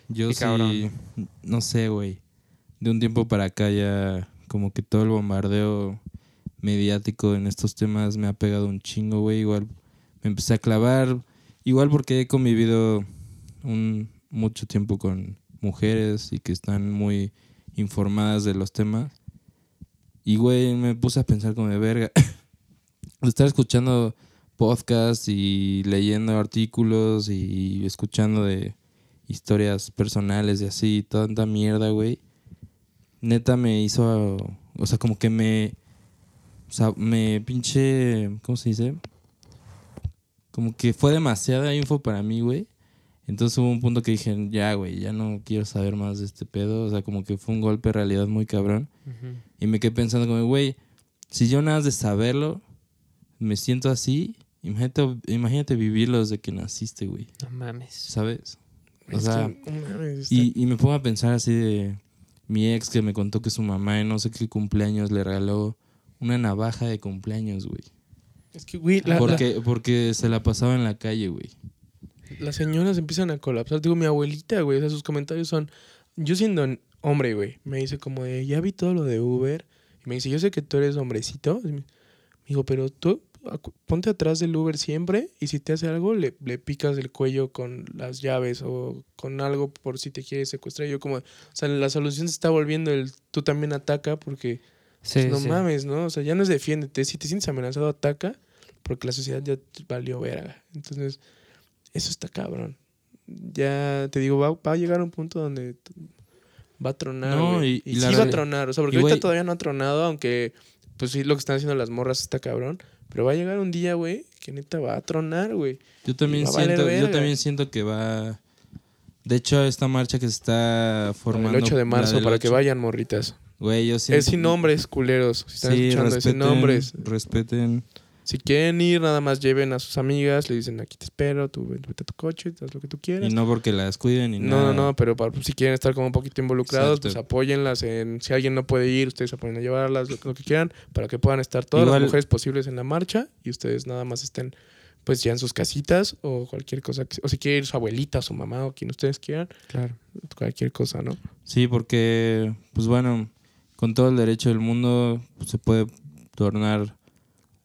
Yo Sí, sí, cabrón. no sé, güey. De un tiempo para acá ya como que todo el bombardeo mediático en estos temas me ha pegado un chingo, güey. Igual me empecé a clavar, igual porque he convivido un mucho tiempo con mujeres y que están muy informadas de los temas. Y, güey, me puse a pensar como de verga. Estar escuchando podcasts y leyendo artículos y escuchando de historias personales y así, tanta mierda, güey. Neta me hizo, o sea, como que me, o sea, me pinche, ¿cómo se dice? Como que fue demasiada info para mí, güey. Entonces hubo un punto que dije, ya, güey, ya no quiero saber más de este pedo. O sea, como que fue un golpe de realidad muy cabrón. Ujú. Y me quedé pensando como, güey, si yo nada más de saberlo, me siento así, imagínate, imagínate vivirlo desde que naciste, güey. No mames. ¿Sabes? O Es sea, que, no mames, está- y, y me pongo a pensar así de mi ex que me contó que su mamá en no sé qué cumpleaños le regaló una navaja de cumpleaños, güey. es que, güey, la- la- Porque, porque se la pasaba en la calle, güey. las señoras empiezan a colapsar. Digo, mi abuelita, güey, o sea, sus comentarios son, yo siendo hombre, güey, me dice como de, ya vi todo lo de Uber. Y me dice, yo sé que tú eres hombrecito. Me digo, pero tú ponte atrás del Uber siempre y si te hace algo, le, le picas el cuello con las llaves o con algo por si te quieres secuestrar. Y yo como, o sea, la solución se está volviendo el, tú también ataca porque Sí, pues, no sí. mames, ¿no? O sea, ya no es defiéndete. Si te sientes amenazado, ataca, porque la sociedad ya valió verga. Entonces, eso está cabrón. Ya te digo, va, va a llegar un punto donde va a tronar. No, y- y, y la sí va a tronar. O sea, porque y, ahorita todavía no ha tronado, aunque, pues sí, lo que están haciendo las morras está cabrón. Pero va a llegar un día, güey, que neta va a tronar, güey. Yo también siento, yo también siento que va. De hecho, esta marcha que se está formando. El 8 de marzo, para que 8, vayan morritas. Güey, yo siento. Es sin nombres, culeros. Si están Sí, escuchando, es sin respeten, nombres. Respeten. Si quieren ir, nada más lleven a sus amigas, le dicen aquí te espero, tú vete a tu coche, haz lo que tú quieras. Y no porque las cuiden ni No, nada. no, no, pero para- si quieren estar como un poquito involucrados, Exacto. pues apóyenlas en, si alguien no puede ir, ustedes apoyen a llevarlas, lo, lo que quieran, para que puedan estar todas Igual- las mujeres posibles en la marcha y ustedes nada más estén pues ya en sus casitas o cualquier cosa, que- o si quiere ir su abuelita, su mamá o quien ustedes quieran, Claro. cualquier cosa, ¿no? Sí, porque, pues bueno, con todo el derecho del mundo pues, se puede tornar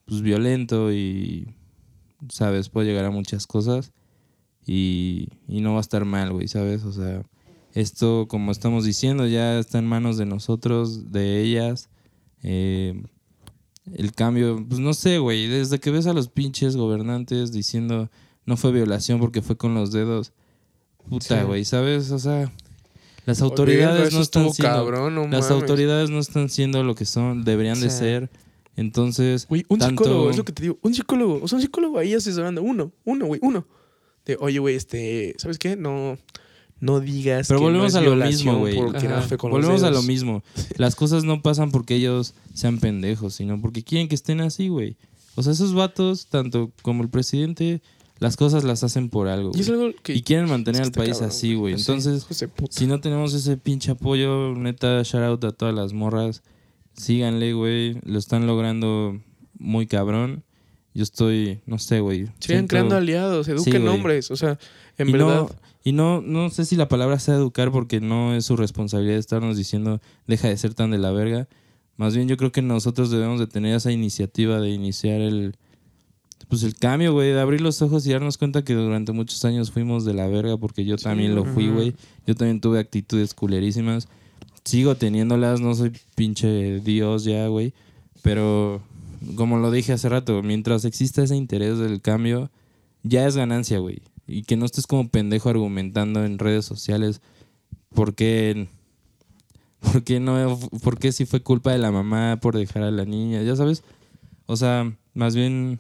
pues violento y, sabes, puede llegar a muchas cosas y, y no va a estar mal, güey, ¿sabes? O sea, esto, como estamos diciendo, ya está en manos de nosotros, de ellas. Eh, el cambio, pues no sé, güey, desde que ves a los pinches gobernantes diciendo no fue violación porque fue con los dedos. Puta, Sí. güey, ¿sabes? O sea, las autoridades no están siendo cabrón, no las mames. autoridades no están siendo lo que son, deberían de ser. Entonces, Güey, un tanto- psicólogo, es lo que te digo. Un psicólogo. O sea, un psicólogo ahí asesorando. Uno, uno, güey, uno. De, oye, güey, este, ¿sabes qué? No, no digas Pero que volvemos no a lo mismo, güey. volvemos a lo mismo. Las cosas no pasan porque ellos sean pendejos, sino porque quieren que estén así, güey. O sea, esos vatos, tanto como el presidente, las cosas las hacen por algo. Y es algo que... Y quieren mantener al país cabrón, así, güey. Entonces, si no tenemos ese pinche apoyo, neta, shout out a todas las morras. Síganle, güey. Lo están logrando muy cabrón. Yo estoy, no sé, güey. Sigan siento- creando aliados, eduquen hombres. O sea, en y verdad... No, y no, no sé si la palabra sea educar porque no es su responsabilidad estarnos diciendo deja de ser tan de la verga. Más bien yo creo que nosotros debemos de tener esa iniciativa de iniciar el pues el cambio, güey, de abrir los ojos y darnos cuenta que durante muchos años fuimos de la verga porque yo Sí, también lo fui, güey. Yo también tuve actitudes culerísimas. Sigo teniéndolas, no soy pinche dios ya, güey. Pero como lo dije hace rato, mientras exista ese interés del cambio, ya es ganancia, güey. Y que no estés como pendejo argumentando en redes sociales por qué, por qué no, por qué si fue culpa de la mamá por dejar a la niña, ya sabes. O sea, más bien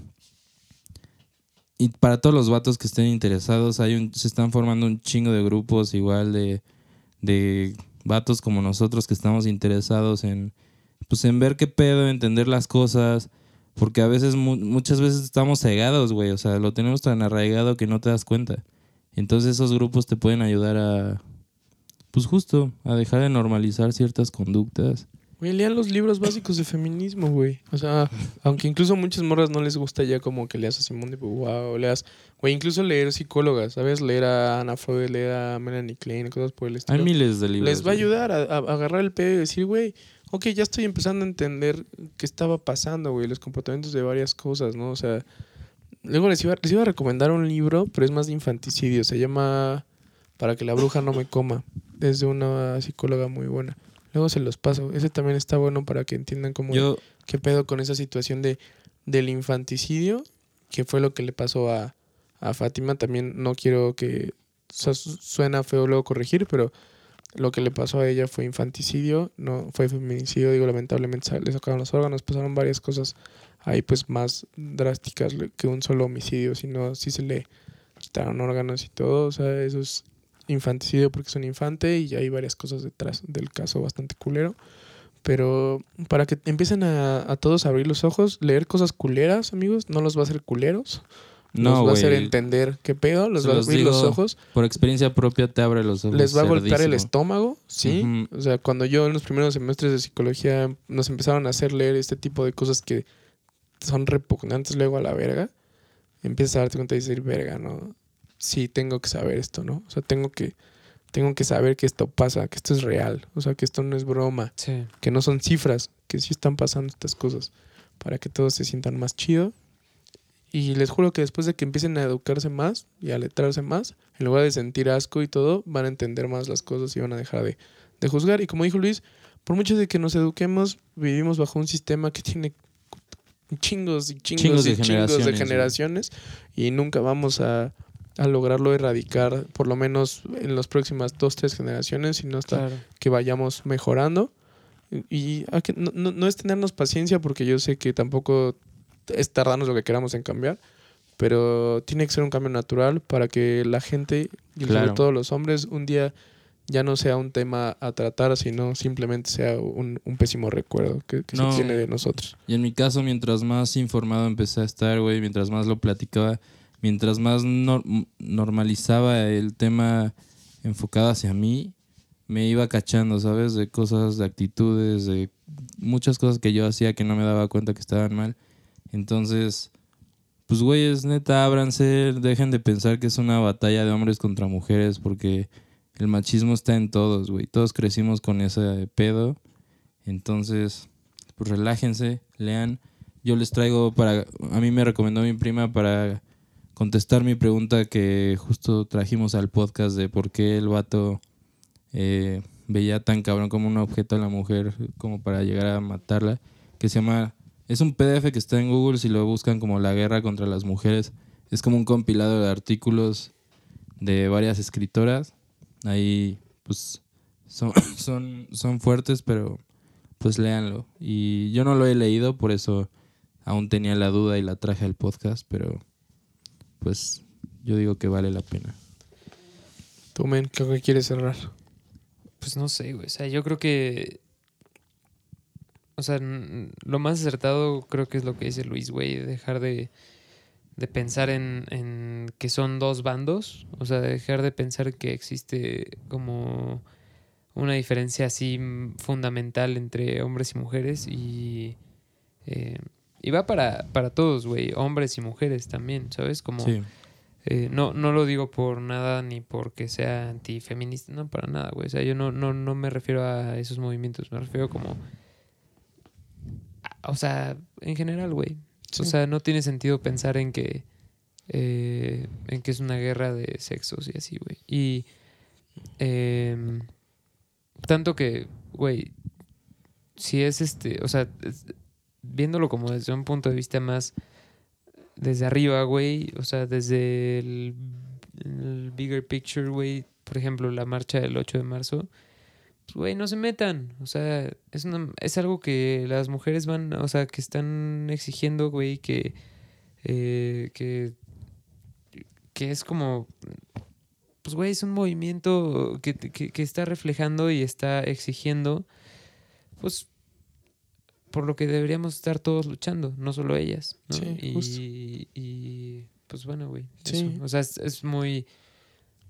y para todos los vatos que estén interesados, hay un, se están formando un chingo de grupos igual de, de vatos como nosotros que estamos interesados en, pues en ver qué pedo, entender las cosas, porque a veces, mu- muchas veces estamos cegados, güey, o sea, lo tenemos tan arraigado que no te das cuenta. Entonces esos grupos te pueden ayudar a, pues justo, a dejar de normalizar ciertas conductas. Güey, lean los libros básicos de feminismo, güey. O sea, aunque incluso a muchas morras no les gusta ya como que leas a Simone de Beauvoir o leas... Güey, incluso leer psicólogas, ¿sabes? Leer a Ana Freud, leer a Melanie Klein, cosas por el estilo. Hay miles de libros. les va a ayudar a, a- a agarrar el pedo y decir, güey, ok, ya estoy empezando a entender qué estaba pasando, güey, los comportamientos de varias cosas, ¿no? O sea, luego les iba, les iba a recomendar un libro, pero es más de infanticidio, se llama Para que la bruja no me coma, es de una psicóloga muy buena. Luego se los paso, ese también está bueno para que entiendan cómo Yo, qué pedo con esa situación de del infanticidio, que fue lo que le pasó a, a Fátima. También no quiero que o sea, suena feo luego corregir, pero lo que le pasó a ella fue infanticidio, no fue feminicidio, digo, lamentablemente le sacaron los órganos, pasaron varias cosas ahí pues más drásticas que un solo homicidio, sino sí se le quitaron órganos y todo, o sea, eso es infanticidio porque es un infante y hay varias cosas detrás del caso bastante culero. Pero para que empiecen a, a todos a abrir los ojos, leer cosas culeras, amigos, no los va a hacer culeros. No, los va a hacer entender qué pedo, los Se va a abrir los ojos, Por experiencia propia te abre los ojos. les va a golpear el estómago, ¿sí? O sea, cuando yo en los primeros semestres de psicología nos empezaron a hacer leer este tipo de cosas que son repugnantes luego a la verga, empiezas a darte cuenta y decir, verga, ¿no? Sí, tengo que saber esto, ¿no? O sea, tengo que, tengo que saber que esto pasa, que esto es real, o sea, que esto no es broma, Sí. que no son cifras, que sí están pasando estas cosas, para que todos se sientan más chido. Y les juro que después de que empiecen a educarse más y a letrarse más, en lugar de sentir asco y todo, van a entender más las cosas y van a dejar de, de juzgar. Y como dijo Luis, por mucho de que nos eduquemos, vivimos bajo un sistema que tiene chingos y chingos, Chingos de y chingos de generaciones, generaciones y nunca vamos a, a lograrlo erradicar, por lo menos en las próximas dos, tres generaciones, sino hasta Claro. que vayamos mejorando. Y hay que- no, no- no es tenernos paciencia porque yo sé que tampoco es tardarnos lo que queramos en cambiar, pero tiene que ser un cambio natural para que la gente, y Claro. sobre todo los hombres, un día ya no sea un tema a tratar, sino simplemente sea un, un pésimo recuerdo que, que No. se tiene de nosotros. Y en mi caso, mientras más informado empecé a estar, güey, mientras más lo platicaba, mientras más nor- normalizaba el tema enfocado hacia mí, me iba cachando, ¿sabes? De cosas, de actitudes, de muchas cosas que yo hacía que no me daba cuenta que estaban mal. Entonces, pues, güeyes, neta, ábranse, dejen de pensar que es una batalla de hombres contra mujeres, porque el machismo está en todos, güey. Todos crecimos con ese pedo. Entonces, pues relájense, lean. Yo les traigo para. A mí me recomendó mi prima para contestar mi pregunta que justo trajimos al podcast de por qué el vato eh, veía tan cabrón como un objeto a la mujer como para llegar a matarla. Que se llama. Es un PDF que está en Google si lo buscan como La guerra contra las mujeres. Es como un compilado de artículos de varias escritoras. Ahí, pues, son, son, son fuertes, pero pues léanlo. Y yo no lo he leído, por eso aún tenía la duda y la traje al podcast, pero pues yo digo que vale la pena. Tú, men, ¿qué que quieres cerrar? Pues no sé, güey. O sea, yo creo que. O sea, lo más acertado creo que es lo que dice Luis, güey. Dejar de, de pensar en, en que son dos bandos. O sea, dejar de pensar que existe como una diferencia así fundamental entre hombres y mujeres. Y. eh, y va para, para todos, güey. Hombres y mujeres también, ¿sabes? Como. Sí, Eh, no, no lo digo por nada ni porque sea antifeminista, no, para nada, güey. O sea, yo no, no, no me refiero a esos movimientos, me refiero como... a- o sea, en general, güey. O sea, no tiene sentido pensar en que... eh, en que es una guerra de sexos y así, güey. Y... em, tanto que, güey, si es este... O sea, viéndolo como desde un punto de vista más desde arriba, güey, o sea, desde el, bigger picture, güey, por ejemplo, la marcha del 8 de marzo, pues, güey, no se metan, o sea, es, una, es algo que las mujeres van, o sea, que están exigiendo, güey, que, eh, que, que es como, pues, güey, es un movimiento que, que, que está reflejando y está exigiendo, pues, por lo que deberíamos estar todos luchando, no solo ellas, ¿no? Sí, y, justo. y, pues bueno, güey. Sí. O sea, es, es muy...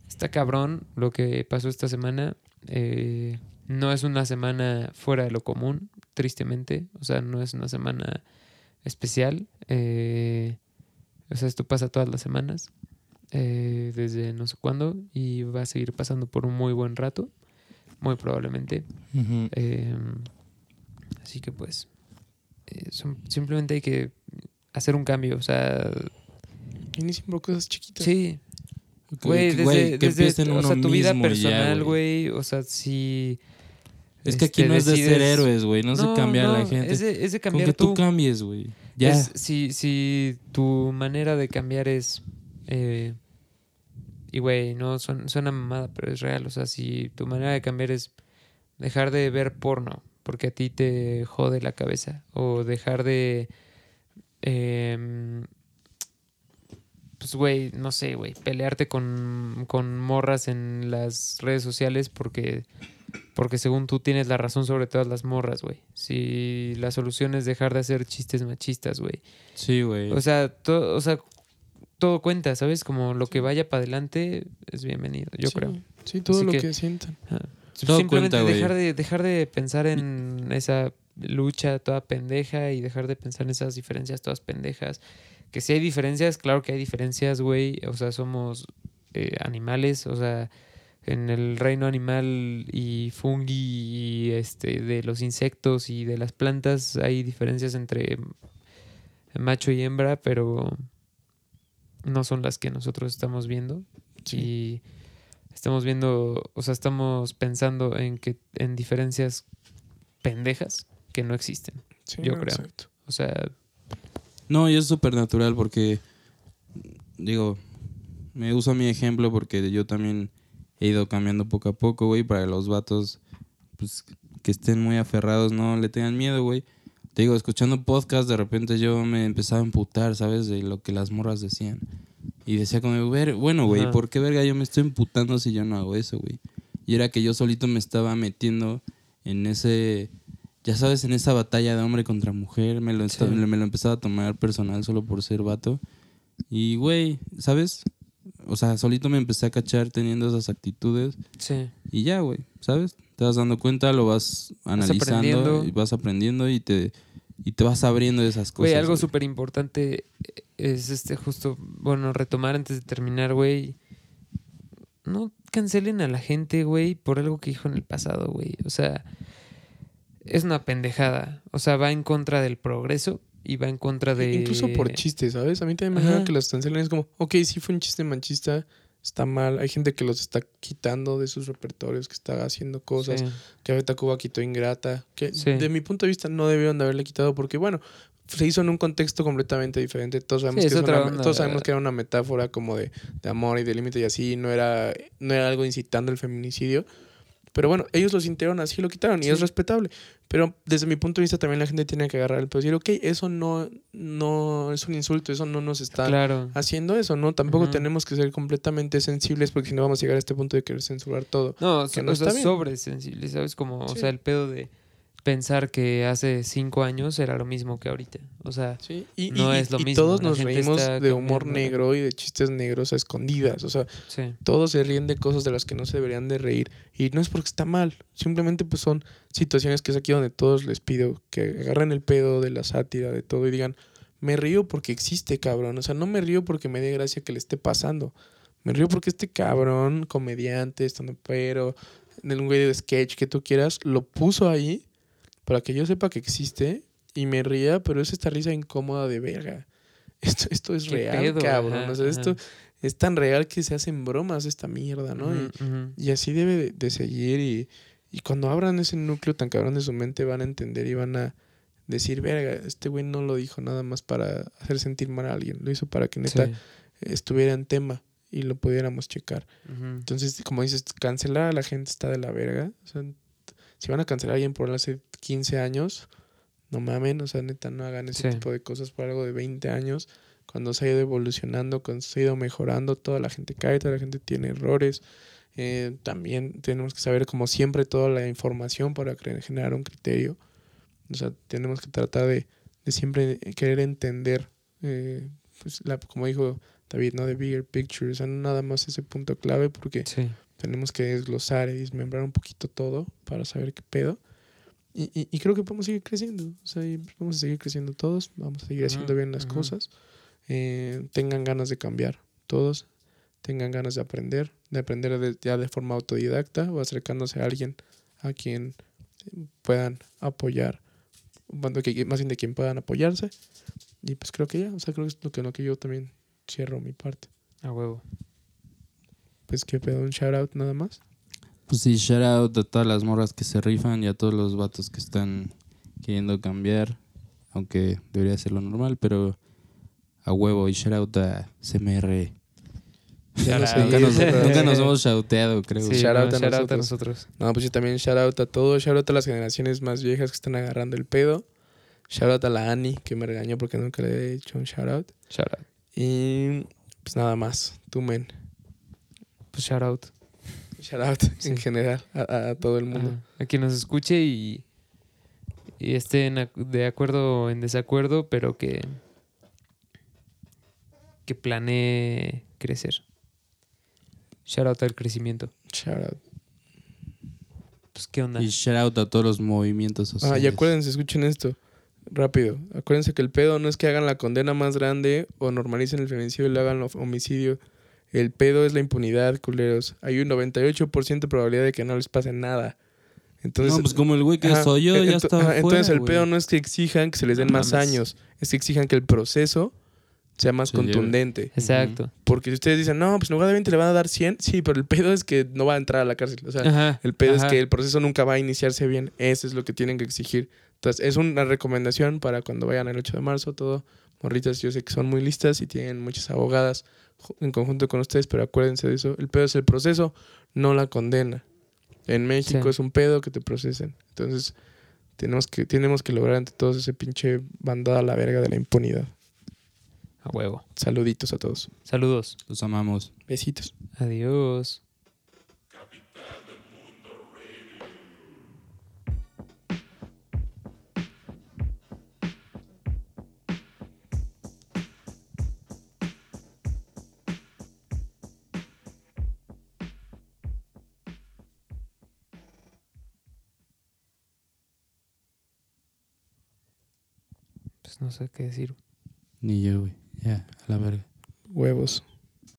Está cabrón lo que pasó esta semana. Eh, no es una semana fuera de lo común, tristemente. O sea, no es una semana especial. Eh, o sea, esto pasa todas las semanas. eh, desde no sé cuándo. Y va a seguir pasando por un muy buen rato. Muy probablemente. Eh, así que pues son- simplemente hay que hacer un cambio. O sea, Inicien por cosas chiquitas. sí, güey, desde, güey, que desde o sea, tu vida ya, personal, güey. O sea, si... Es que aquí este, no es de ser héroes, güey. No, se cambia a la no, gente. Es de, es de Con cambiar que tú, tú. cambies, güey. Ya. Es- si, si tu manera de cambiar es... eh, y, güey, no suena, suena mamada, pero es real. O sea, si tu manera de cambiar es dejar de ver porno porque a ti te jode la cabeza. O dejar de... em, pues, güey, no sé, güey, pelearte con, con morras en las redes sociales porque Porque según tú tienes la razón sobre todas las morras, güey. Si la solución es dejar de hacer chistes machistas, güey. Sí, güey. O sea, todo, o sea, todo cuenta, ¿sabes? Como lo que vaya para adelante es bienvenido, yo Sí, creo. Sí, todo Así lo que, que- sientan. Todo Simplemente cuenta, dejar de, dejar de pensar en esa lucha toda pendeja y dejar de pensar en esas diferencias todas pendejas. Que si hay diferencias, claro que hay diferencias, güey. O sea, somos eh, animales, o sea, en el reino animal y fungi y este de los insectos y de las plantas hay diferencias entre macho y hembra, pero no son las que nosotros estamos viendo. Sí. Y estamos viendo, o sea, estamos pensando en que en diferencias pendejas que no existen. Sí, yo no, creo. exacto. O sea, No, y es súper natural porque, digo, me uso mi ejemplo porque yo también he ido cambiando poco a poco, güey, para los vatos, pues, que estén muy aferrados, no le tengan miedo, güey. Te digo, escuchando podcast, de repente yo me empezaba a emputar, ¿sabes? De lo que las morras decían. Y decía como, "Ver- bueno, güey. ¿por qué verga yo me estoy emputando si yo no hago eso, güey? Y era que yo solito me estaba metiendo en ese, ya sabes, en esa batalla de hombre contra mujer. Me lo, esta- Sí. me lo empezaba a tomar personal solo por ser vato. Y, güey, ¿sabes? O sea, solito me empecé a cachar teniendo esas actitudes. sí. Y ya, güey, ¿sabes? Te vas dando cuenta, lo vas analizando, y vas aprendiendo y te, y te vas abriendo de esas cosas. Güey, algo súper importante es este justo, bueno, retomar antes de terminar, güey. No cancelen a la gente, güey, por algo que dijo en el pasado, güey. O sea, es una pendejada. O sea, va en contra del progreso y va en contra de... Incluso por chistes, ¿sabes? A mí también me gusta que los cancelen. Es como, ok, sí fue un chiste machista, está mal. Hay gente que los está quitando de sus repertorios, que está haciendo cosas. Sí. Que ahorita Cuba quitó Ingrata. Que Sí. de mi punto de vista no debieron de haberle quitado porque, bueno, se hizo en un contexto completamente diferente. Todos sabemos, Sí, que, es una- onda. todos sabemos que era una metáfora como de, de amor y de límite y así. No era, no era algo incitando el feminicidio. Pero bueno, ellos lo sintieron así y lo quitaron y Sí. es respetable. Pero desde mi punto de vista también la gente tiene que agarrar el pedo y decir, ok, eso no, no es un insulto, eso no nos está Claro. haciendo eso, ¿no? Tampoco tenemos que ser completamente sensibles porque si no vamos a llegar a este punto de querer censurar todo. No, que o no sea, está bien. sobre sensible, ¿sabes? Como, o sea, el pedo de pensar que hace cinco años era lo mismo que ahorita. O sea, Sí, y, No y- es lo y mismo, todos la nos reímos de humor negro y de chistes negros a escondidas. O sea, sí. todos se ríen de cosas de las que no se deberían de reír. Y no es porque está mal. Simplemente pues son situaciones que es aquí donde todos les pido que agarren el pedo de la sátira, de todo y digan, me río porque existe, cabrón. O sea, no me río porque me dé gracia que le esté pasando. Me río porque este cabrón, comediante, estando pero, en un güey de sketch que tú quieras, lo puso ahí para que yo sepa que existe y me ría, pero es esta risa incómoda de verga. Esto, esto es ¿Qué real, pedo? cabrón. Ajá, o sea, esto ajá. es tan real que se hacen bromas esta mierda, ¿no? Y- y así debe de, de seguir y, y cuando abran ese núcleo tan cabrón de su mente van a entender y van a decir, verga, este güey no lo dijo nada más para hacer sentir mal a alguien, lo hizo para que neta Sí. estuviera en tema y lo pudiéramos checar. Entonces, como dices, cancelar a la gente está de la verga. O sea, si van a cancelar a alguien por hace 15 años, no mamen, o sea, neta, no hagan ese Sí. tipo de cosas por algo de 20 años. Cuando se ha ido evolucionando, cuando se ha ido mejorando, toda la gente cae, toda la gente tiene errores. Eh, también tenemos que saber, como siempre, toda la información para generar un criterio. O sea, tenemos que tratar de, de siempre querer entender, eh, pues, la, como dijo David, ¿no? The bigger picture. O sea, no nada más ese punto clave porque Sí. Tenemos que desglosar y desmembrar un poquito todo para saber qué pedo. Y, y, y creo que podemos seguir creciendo. O sea, vamos a seguir creciendo todos, vamos a seguir haciendo bien las ujú. cosas. Eh, tengan ganas de cambiar, todos. Tengan ganas de aprender, de aprender de- ya de forma autodidacta o acercándose a alguien a quien puedan apoyar, bueno, que- más bien de quien puedan apoyarse. Y pues creo que ya, o sea, creo que es lo que, lo que yo también cierro mi parte. A huevo. Pues que pedo, un shout out nada más. Pues sí, shout out a todas las morras que se rifan y a todos los vatos que están queriendo cambiar. Aunque debería ser lo normal, pero a huevo. Y shout out a CMR. Ya no sé. Nunca nos, ya no- nunca nos hemos shouteado, creo. Sí, shout no, out a shout out a nosotros. nosotros. No, pues yo también shout out a todos, shout out a las generaciones más viejas que están agarrando el pedo. Shout out a la Ani que me regañó porque nunca le he hecho un shout out. Shout out. Y pues nada más, tú men. Pues shout out. Shout out Sí. en general a, a todo el mundo. Ajá. A quien nos escuche y, y esté en de acuerdo o en desacuerdo, pero que, que planee crecer. Shout out al crecimiento. Shout out. Pues, ¿qué onda? Y shout out a todos los movimientos sociales. Ah, y acuérdense, escuchen esto. Rápido. Acuérdense que el pedo no es que hagan la condena más grande o normalicen el feminicidio y le hagan homicidio. El pedo es la impunidad, culeros. Hay un 98% de probabilidad de que no les pase nada. Entonces, no, pues como el güey que Ajá, soy yo, ya está ajá, fuera, Entonces el güey. pedo no es que exijan que se les den No más mames. años, es que exijan que el proceso sea más contundente. Exacto. Porque si ustedes dicen, no, pues en lugar de 20 le van a dar 100, sí, pero el pedo es que no va a entrar a la cárcel. O sea, Ajá. el pedo ajá. es que el proceso nunca va a iniciarse bien. Eso es lo que tienen que exigir. Entonces, es una recomendación para cuando vayan el 8 de marzo, todo. Morritas, yo sé que son muy listas y tienen muchas abogadas en conjunto con ustedes, pero acuérdense de eso. El pedo es el proceso, no la condena. En México Sí. es un pedo que te procesen. Entonces, tenemos que, tenemos que lograr ante todos ese pinche bandada a la verga de la impunidad. A huevo. Saluditos a todos. Saludos. Los amamos. Besitos. Adiós. Sé qué decir. Ni yo, güey. Ya, a la verga. Huevos.